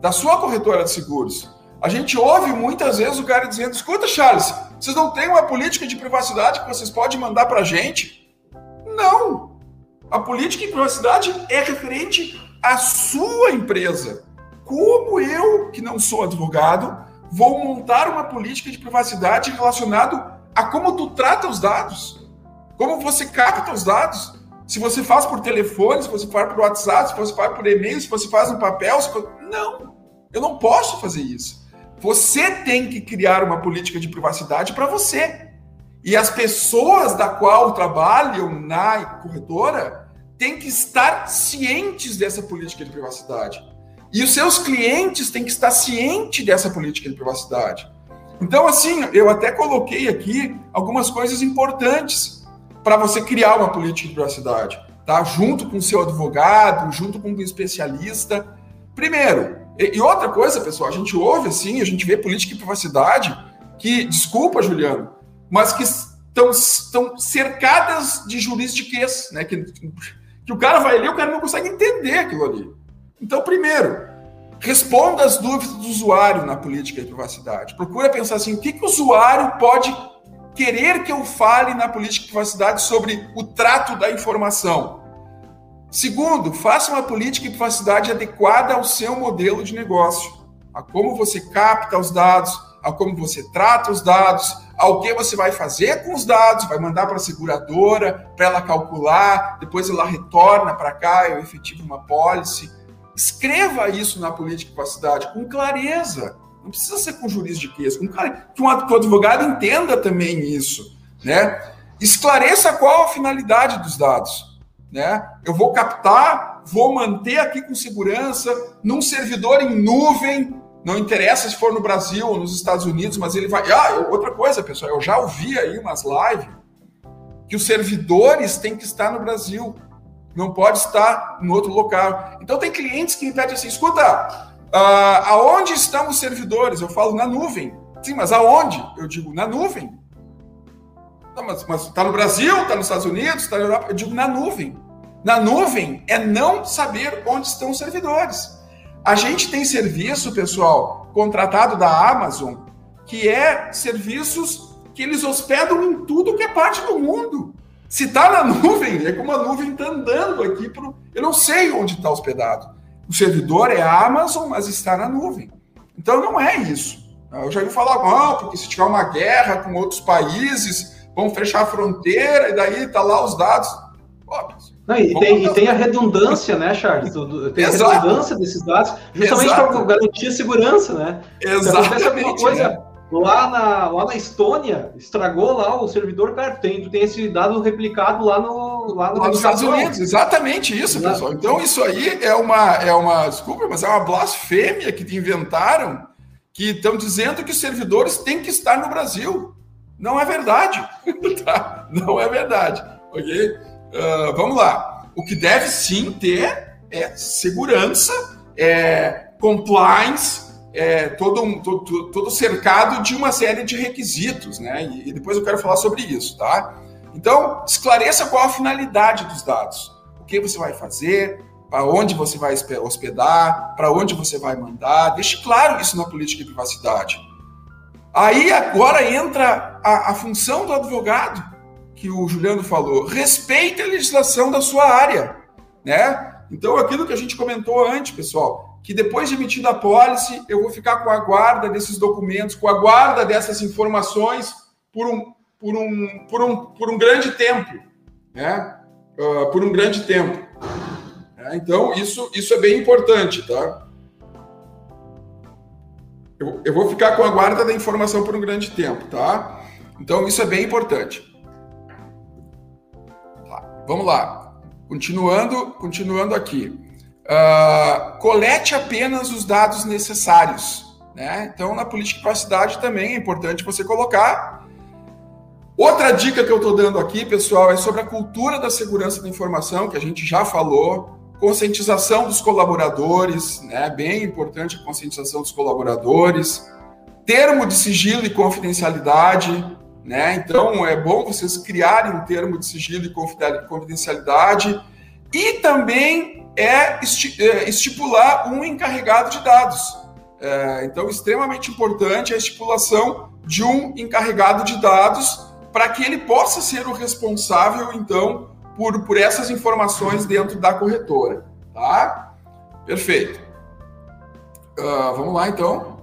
da sua corretora de seguros. A gente ouve muitas vezes o cara dizendo: escuta, Charles, vocês não têm uma política de privacidade que vocês podem mandar para a gente? Não. A política de privacidade é referente à sua empresa. Como eu, que não sou advogado, vou montar uma política de privacidade relacionado a como tu trata os dados, como você capta os dados. Se você faz por telefone, se você faz por WhatsApp, se você faz por e-mail, se você faz no papel, se... não, eu não posso fazer isso. Você tem que criar uma política de privacidade para você. E as pessoas da qual trabalham na corretora têm que estar cientes dessa política de privacidade. E os seus clientes têm que estar cientes dessa política de privacidade. Então, assim, eu até coloquei aqui algumas coisas importantes para você criar uma política de privacidade, tá? Junto com o seu advogado, junto com um especialista. Primeiro, e, outra coisa, pessoal, a gente ouve assim, a gente vê política de privacidade que, desculpa, Juliano, mas que estão, estão cercadas de juridiquês, né? Que, que o cara vai ler, o cara não consegue entender aquilo ali. Então, primeiro, responda as dúvidas do usuário na política de privacidade. Procura pensar assim, o que, que o usuário pode querer que eu fale na política de privacidade sobre o trato da informação. Segundo, faça uma política de privacidade adequada ao seu modelo de negócio, a como você capta os dados, a como você trata os dados, ao que você vai fazer com os dados, vai mandar para a seguradora para ela calcular, depois ela retorna para cá, eu efetivo uma pólice. Escreva isso na política de privacidade com clareza. Não precisa ser com juridiquês, com clareza. Que um advogado entenda também isso, né? Esclareça qual a finalidade dos dados, né? Eu vou captar, vou manter aqui com segurança num servidor em nuvem, não interessa se for no Brasil ou nos Estados Unidos, mas ele vai. Ah, outra coisa, pessoal, eu já ouvi aí umas lives que os servidores têm que estar no Brasil não pode estar em outro local. Então tem clientes que pedem assim, escuta, uh, aonde estão os servidores? Eu falo na nuvem. Sim, mas aonde? Eu digo na nuvem. Não, mas está no Brasil, está nos Estados Unidos, está na Europa. Eu digo na nuvem. Na nuvem é não saber onde estão os servidores. A gente tem serviço, pessoal, contratado da Amazon, que é serviços que eles hospedam em tudo que é parte do mundo. Se está na *laughs* nuvem, é como a nuvem está andando aqui. Pro... Eu não sei onde está hospedado. O servidor é a Amazon, mas está na nuvem. Então não é isso. Eu já ouvi falar, não, porque se tiver uma guerra com outros países, vão fechar a fronteira e daí tá lá os dados. não, e, tem, e, tem, a redundância, né, Charles? Tem Exato. a redundância desses dados, justamente para garantir a segurança, né? Exatamente. coisa, né? Lá na, lá na Estônia, estragou lá o servidor, cara, tem, tem esse dado replicado lá, no, lá, no lá nos Estados Unidos. Exatamente isso, Exato. pessoal. Então, isso aí é uma, é uma, desculpa, mas é uma blasfêmia que inventaram, que estão dizendo que os servidores têm que estar no Brasil. Não é verdade. *laughs* tá? Não é verdade. Ok? Uh, vamos lá. O que deve sim ter é segurança, é compliance, é, todo, um, todo, todo, cercado de uma série de requisitos, né? E, e, depois eu quero falar sobre isso, tá? Então, esclareça qual a finalidade dos dados. O que você vai fazer, para onde você vai hospedar, para onde você vai mandar. Deixe claro isso na política de privacidade. Aí agora entra a, a função do advogado, que o Juliano falou. Respeite a legislação da sua área, né? Então, aquilo que a gente comentou antes, pessoal, que depois de emitida a pólice, eu vou ficar com a guarda desses documentos, com a guarda dessas informações por um, por um, por um, por um grande tempo, né? Uh, por um grande tempo. É, então, isso, isso é bem importante, tá? Eu, eu vou ficar com a guarda da informação por um grande tempo, tá? Então, isso é bem importante. Tá, vamos lá. Continuando, continuando aqui. Uh, colete apenas os dados necessários. Né? Então, na política de privacidade também é importante você colocar. Outra dica que eu estou dando aqui, pessoal, é sobre a cultura da segurança da informação, que a gente já falou. Conscientização dos colaboradores, né? bem importante a conscientização dos colaboradores. Termo de sigilo e confidencialidade, né? Então, é bom vocês criarem um termo de sigilo e confidencialidade. E também é, é estipular um encarregado de dados. É, então, extremamente importante a estipulação de um encarregado de dados para que ele possa ser o responsável, então, por, por essas informações dentro da corretora. Tá? Perfeito. Uh, vamos lá, então.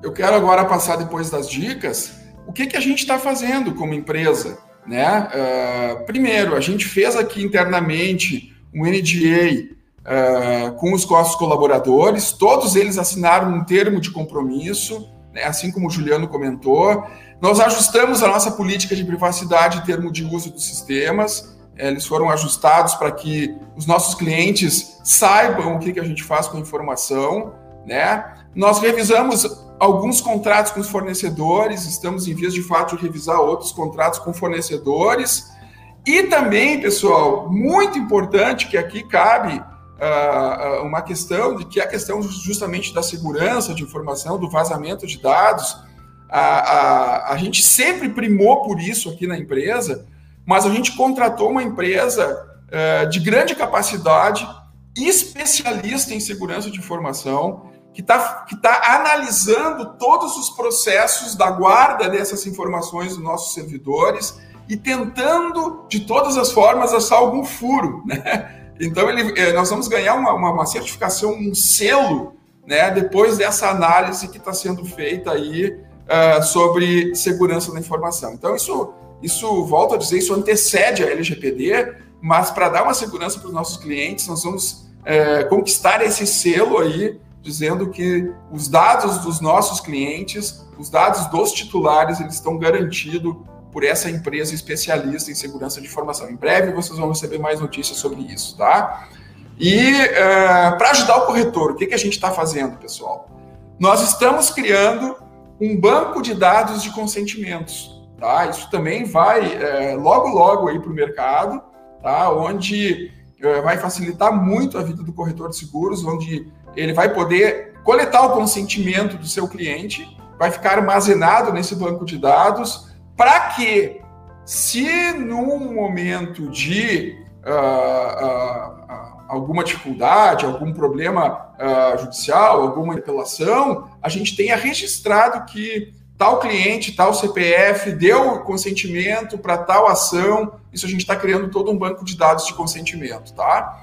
Eu quero agora passar, depois das dicas, o que, que a gente está fazendo como empresa. Né? Uh, primeiro, a gente fez aqui internamente um NDA uh, eh, com os nossos colaboradores, todos eles assinaram um termo de compromisso, assim como o Juliano comentou. Nós ajustamos a nossa política de privacidade em termo de uso dos sistemas, eh, eles foram ajustados para que os nossos clientes saibam o que, que a gente faz com a informação. Né? Nós revisamos alguns contratos com os fornecedores, estamos em vias de fato de revisar outros contratos com fornecedores e também, pessoal, muito importante que aqui cabe uma questão de que a questão justamente da segurança de informação, do vazamento de dados. A, a, a gente sempre primou por isso aqui na empresa, mas a gente contratou uma empresa uh, de grande capacidade, especialista em segurança de informação, que está que tá analisando todos os processos da guarda dessas informações dos nossos servidores e tentando, de todas as formas, achar algum furo, né? Então, ele, eh, nós vamos ganhar uma, uma, uma certificação, um selo, né, depois dessa análise que está sendo feita aí uh, sobre segurança da informação. Então, isso, isso, volto a dizer, isso antecede a LGPD, mas para dar uma segurança para os nossos clientes, nós vamos uh, conquistar esse selo aí, dizendo que os dados dos nossos clientes, os dados dos titulares, eles estão garantidos por essa empresa especialista em segurança de informação. Em breve vocês vão receber mais notícias sobre isso, tá? E uh, eh, para ajudar o corretor, o que, que a gente está fazendo, pessoal? Nós estamos criando um banco de dados de consentimentos, tá? Isso também vai uh, logo, logo aí para o mercado, tá? Onde uh, vai facilitar muito a vida do corretor de seguros, onde ele vai poder coletar o consentimento do seu cliente, vai ficar armazenado nesse banco de dados para que, se num momento de uh, uh, alguma dificuldade, algum problema uh, judicial, alguma apelação, a gente tenha registrado que tal cliente, tal CPF deu consentimento para tal ação. Isso a gente está criando todo um banco de dados de consentimento, tá?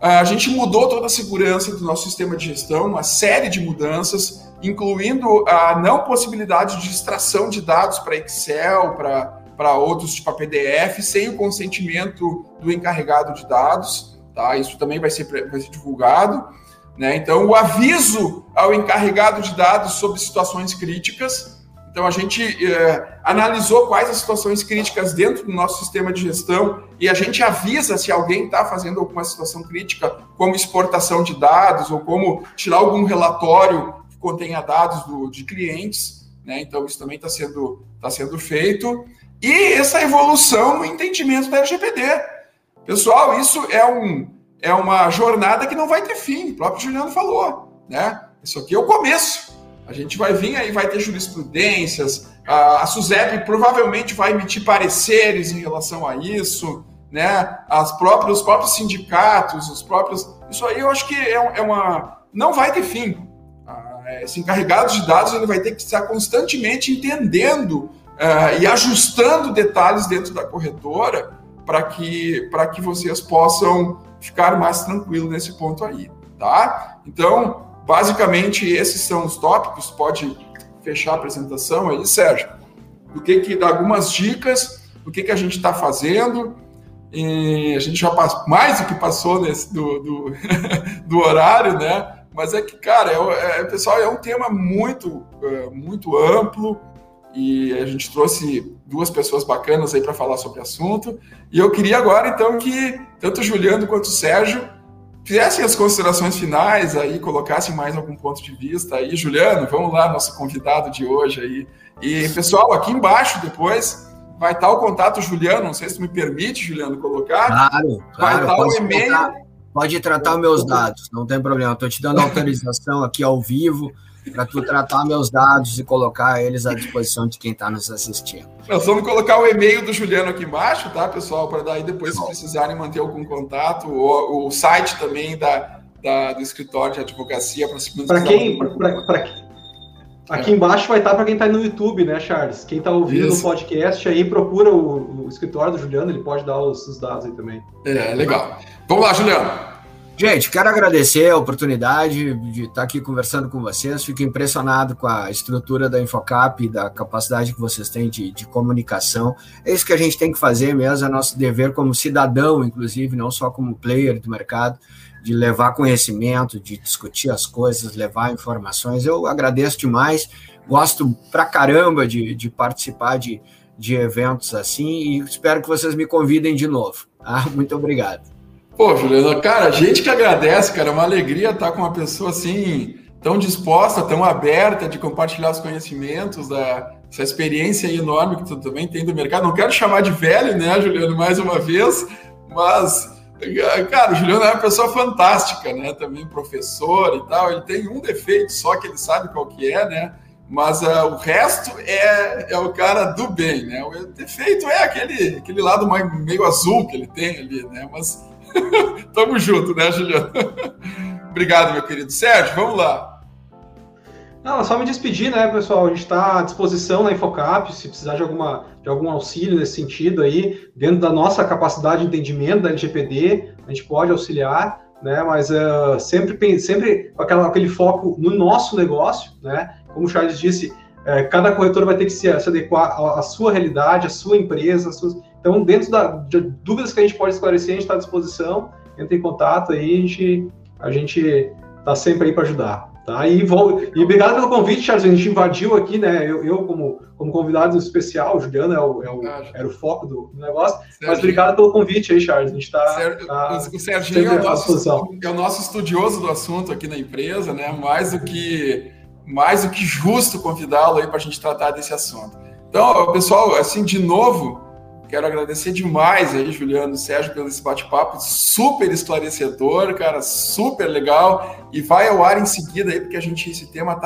a gente mudou toda a segurança do nosso sistema de gestão, uma série de mudanças, incluindo a não possibilidade de extração de dados para Excel, para outros tipo a PDF, sem o consentimento do encarregado de dados. Tá? Isso também vai ser, vai ser divulgado. Né? Então, o aviso ao encarregado de dados sobre situações críticas então, a gente é, analisou quais as situações críticas dentro do nosso sistema de gestão e a gente avisa se alguém está fazendo alguma situação crítica, como exportação de dados ou como tirar algum relatório contenha dados do, de clientes. Né? Então, isso também está sendo, tá sendo feito. E essa evolução no entendimento da LGPD. Pessoal, isso é, um, é uma jornada que não vai ter fim, o próprio Juliano falou. Né? Isso aqui é o começo. A gente vai vir aí, vai ter jurisprudências, a, SUSEP provavelmente vai emitir pareceres em relação a isso, né? As próprias, os próprios sindicatos, os próprios. Isso aí eu acho que é, é uma. Não vai ter fim. Esse encarregado de dados ele vai ter que estar constantemente entendendo uh, e ajustando detalhes dentro da corretora para que, que vocês possam ficar mais tranquilos nesse ponto aí, tá? Então, Basicamente, esses são os tópicos. Pode fechar a apresentação aí, Sérgio. Do que que dá algumas dicas do que que a gente está fazendo. E a gente já passou mais do que passou nesse do, do, *laughs* do horário, né? Mas é que, cara, é, é, pessoal, é um tema muito, é, muito amplo e a gente trouxe duas pessoas bacanas aí para falar sobre o assunto. E eu queria agora, então, que tanto o Juliano quanto o Sérgio fizessem as considerações finais aí, colocassem mais algum ponto de vista aí. Juliano, vamos lá, nosso convidado de hoje aí. E, pessoal, aqui embaixo depois vai estar o contato Juliano, não sei se tu me permite, Juliano, colocar. Claro, vai estar o e-mail. Pode tratar meus dados, não tem problema. Estou te dando autorização aqui ao vivo para tu tratar meus dados e colocar eles à disposição de quem está nos assistindo. Nós vamos colocar o e-mail do Juliano aqui embaixo, tá, pessoal? Para daí depois, se precisarem manter algum contato, o, o site também da, da, do escritório de advocacia para se Para quem. Pra, pra, aqui embaixo vai estar para quem está no YouTube, né, Charles? Quem está ouvindo o podcast aí, procura o, o, escritório do Juliano, ele pode dar os, os dados aí também. É, legal. Vamos lá, Juliano. Gente, quero agradecer a oportunidade de estar aqui conversando com vocês. Fico impressionado com a estrutura da Infocap, da capacidade que vocês têm de, de, comunicação. É isso que a gente tem que fazer mesmo, é nosso dever como cidadão, inclusive, não só como player do mercado, de levar conhecimento, de discutir as coisas, levar informações. Eu agradeço demais, gosto pra caramba de, de participar de, de eventos assim e espero que vocês me convidem de novo. Tá? *laughs* Muito obrigado. Pô, Juliana, cara, a gente que agradece, cara, é uma alegria estar com uma pessoa assim, tão disposta, tão aberta de compartilhar os conhecimentos, da, essa experiência enorme que tu também tem do mercado. Não quero chamar de velho, né, Juliano, mais uma vez, mas, cara, o Juliano é uma pessoa fantástica, né, também professor e tal. Ele tem um defeito só que ele sabe qual que é, né, mas uh, o resto é, é o cara do bem, né? O defeito é aquele, aquele lado meio azul que ele tem ali, né? Mas *laughs* Tamo junto, né, Juliano? *laughs* Obrigado, meu querido. Sérgio, vamos lá. Não, só me despedir, né, pessoal? A gente está à disposição na Infocap, se precisar de, alguma, de algum auxílio nesse sentido aí, dentro da nossa capacidade de entendimento da LGPD, a gente pode auxiliar, né? Mas uh, sempre, sempre com aquele foco no nosso negócio, né? Como o Charles disse, uh, cada corretor vai ter que se, se adequar à, à, sua realidade, à sua empresa, às suas então, dentro da, de dúvidas que a gente pode esclarecer, a gente está à disposição, entre em contato aí, a gente a está sempre aí para ajudar. Tá? E, vou, e obrigado pelo convite, Charles. A gente invadiu aqui, né? Eu, eu como, como convidado especial, o Juliano é o, é o, era o foco do, do negócio. Serginho. Mas obrigado pelo convite aí, Charles. A gente está. Tá o Serginho é o, nosso, é o nosso estudioso do assunto aqui na empresa, né? Mais do que, mais do que justo convidá-lo aí para a gente tratar desse assunto. Então, pessoal, assim, de novo, Quero agradecer demais aí, Juliano e Sérgio, pelo esse bate-papo super esclarecedor, cara, super legal. E vai ao ar em seguida aí, porque a gente, esse tema tá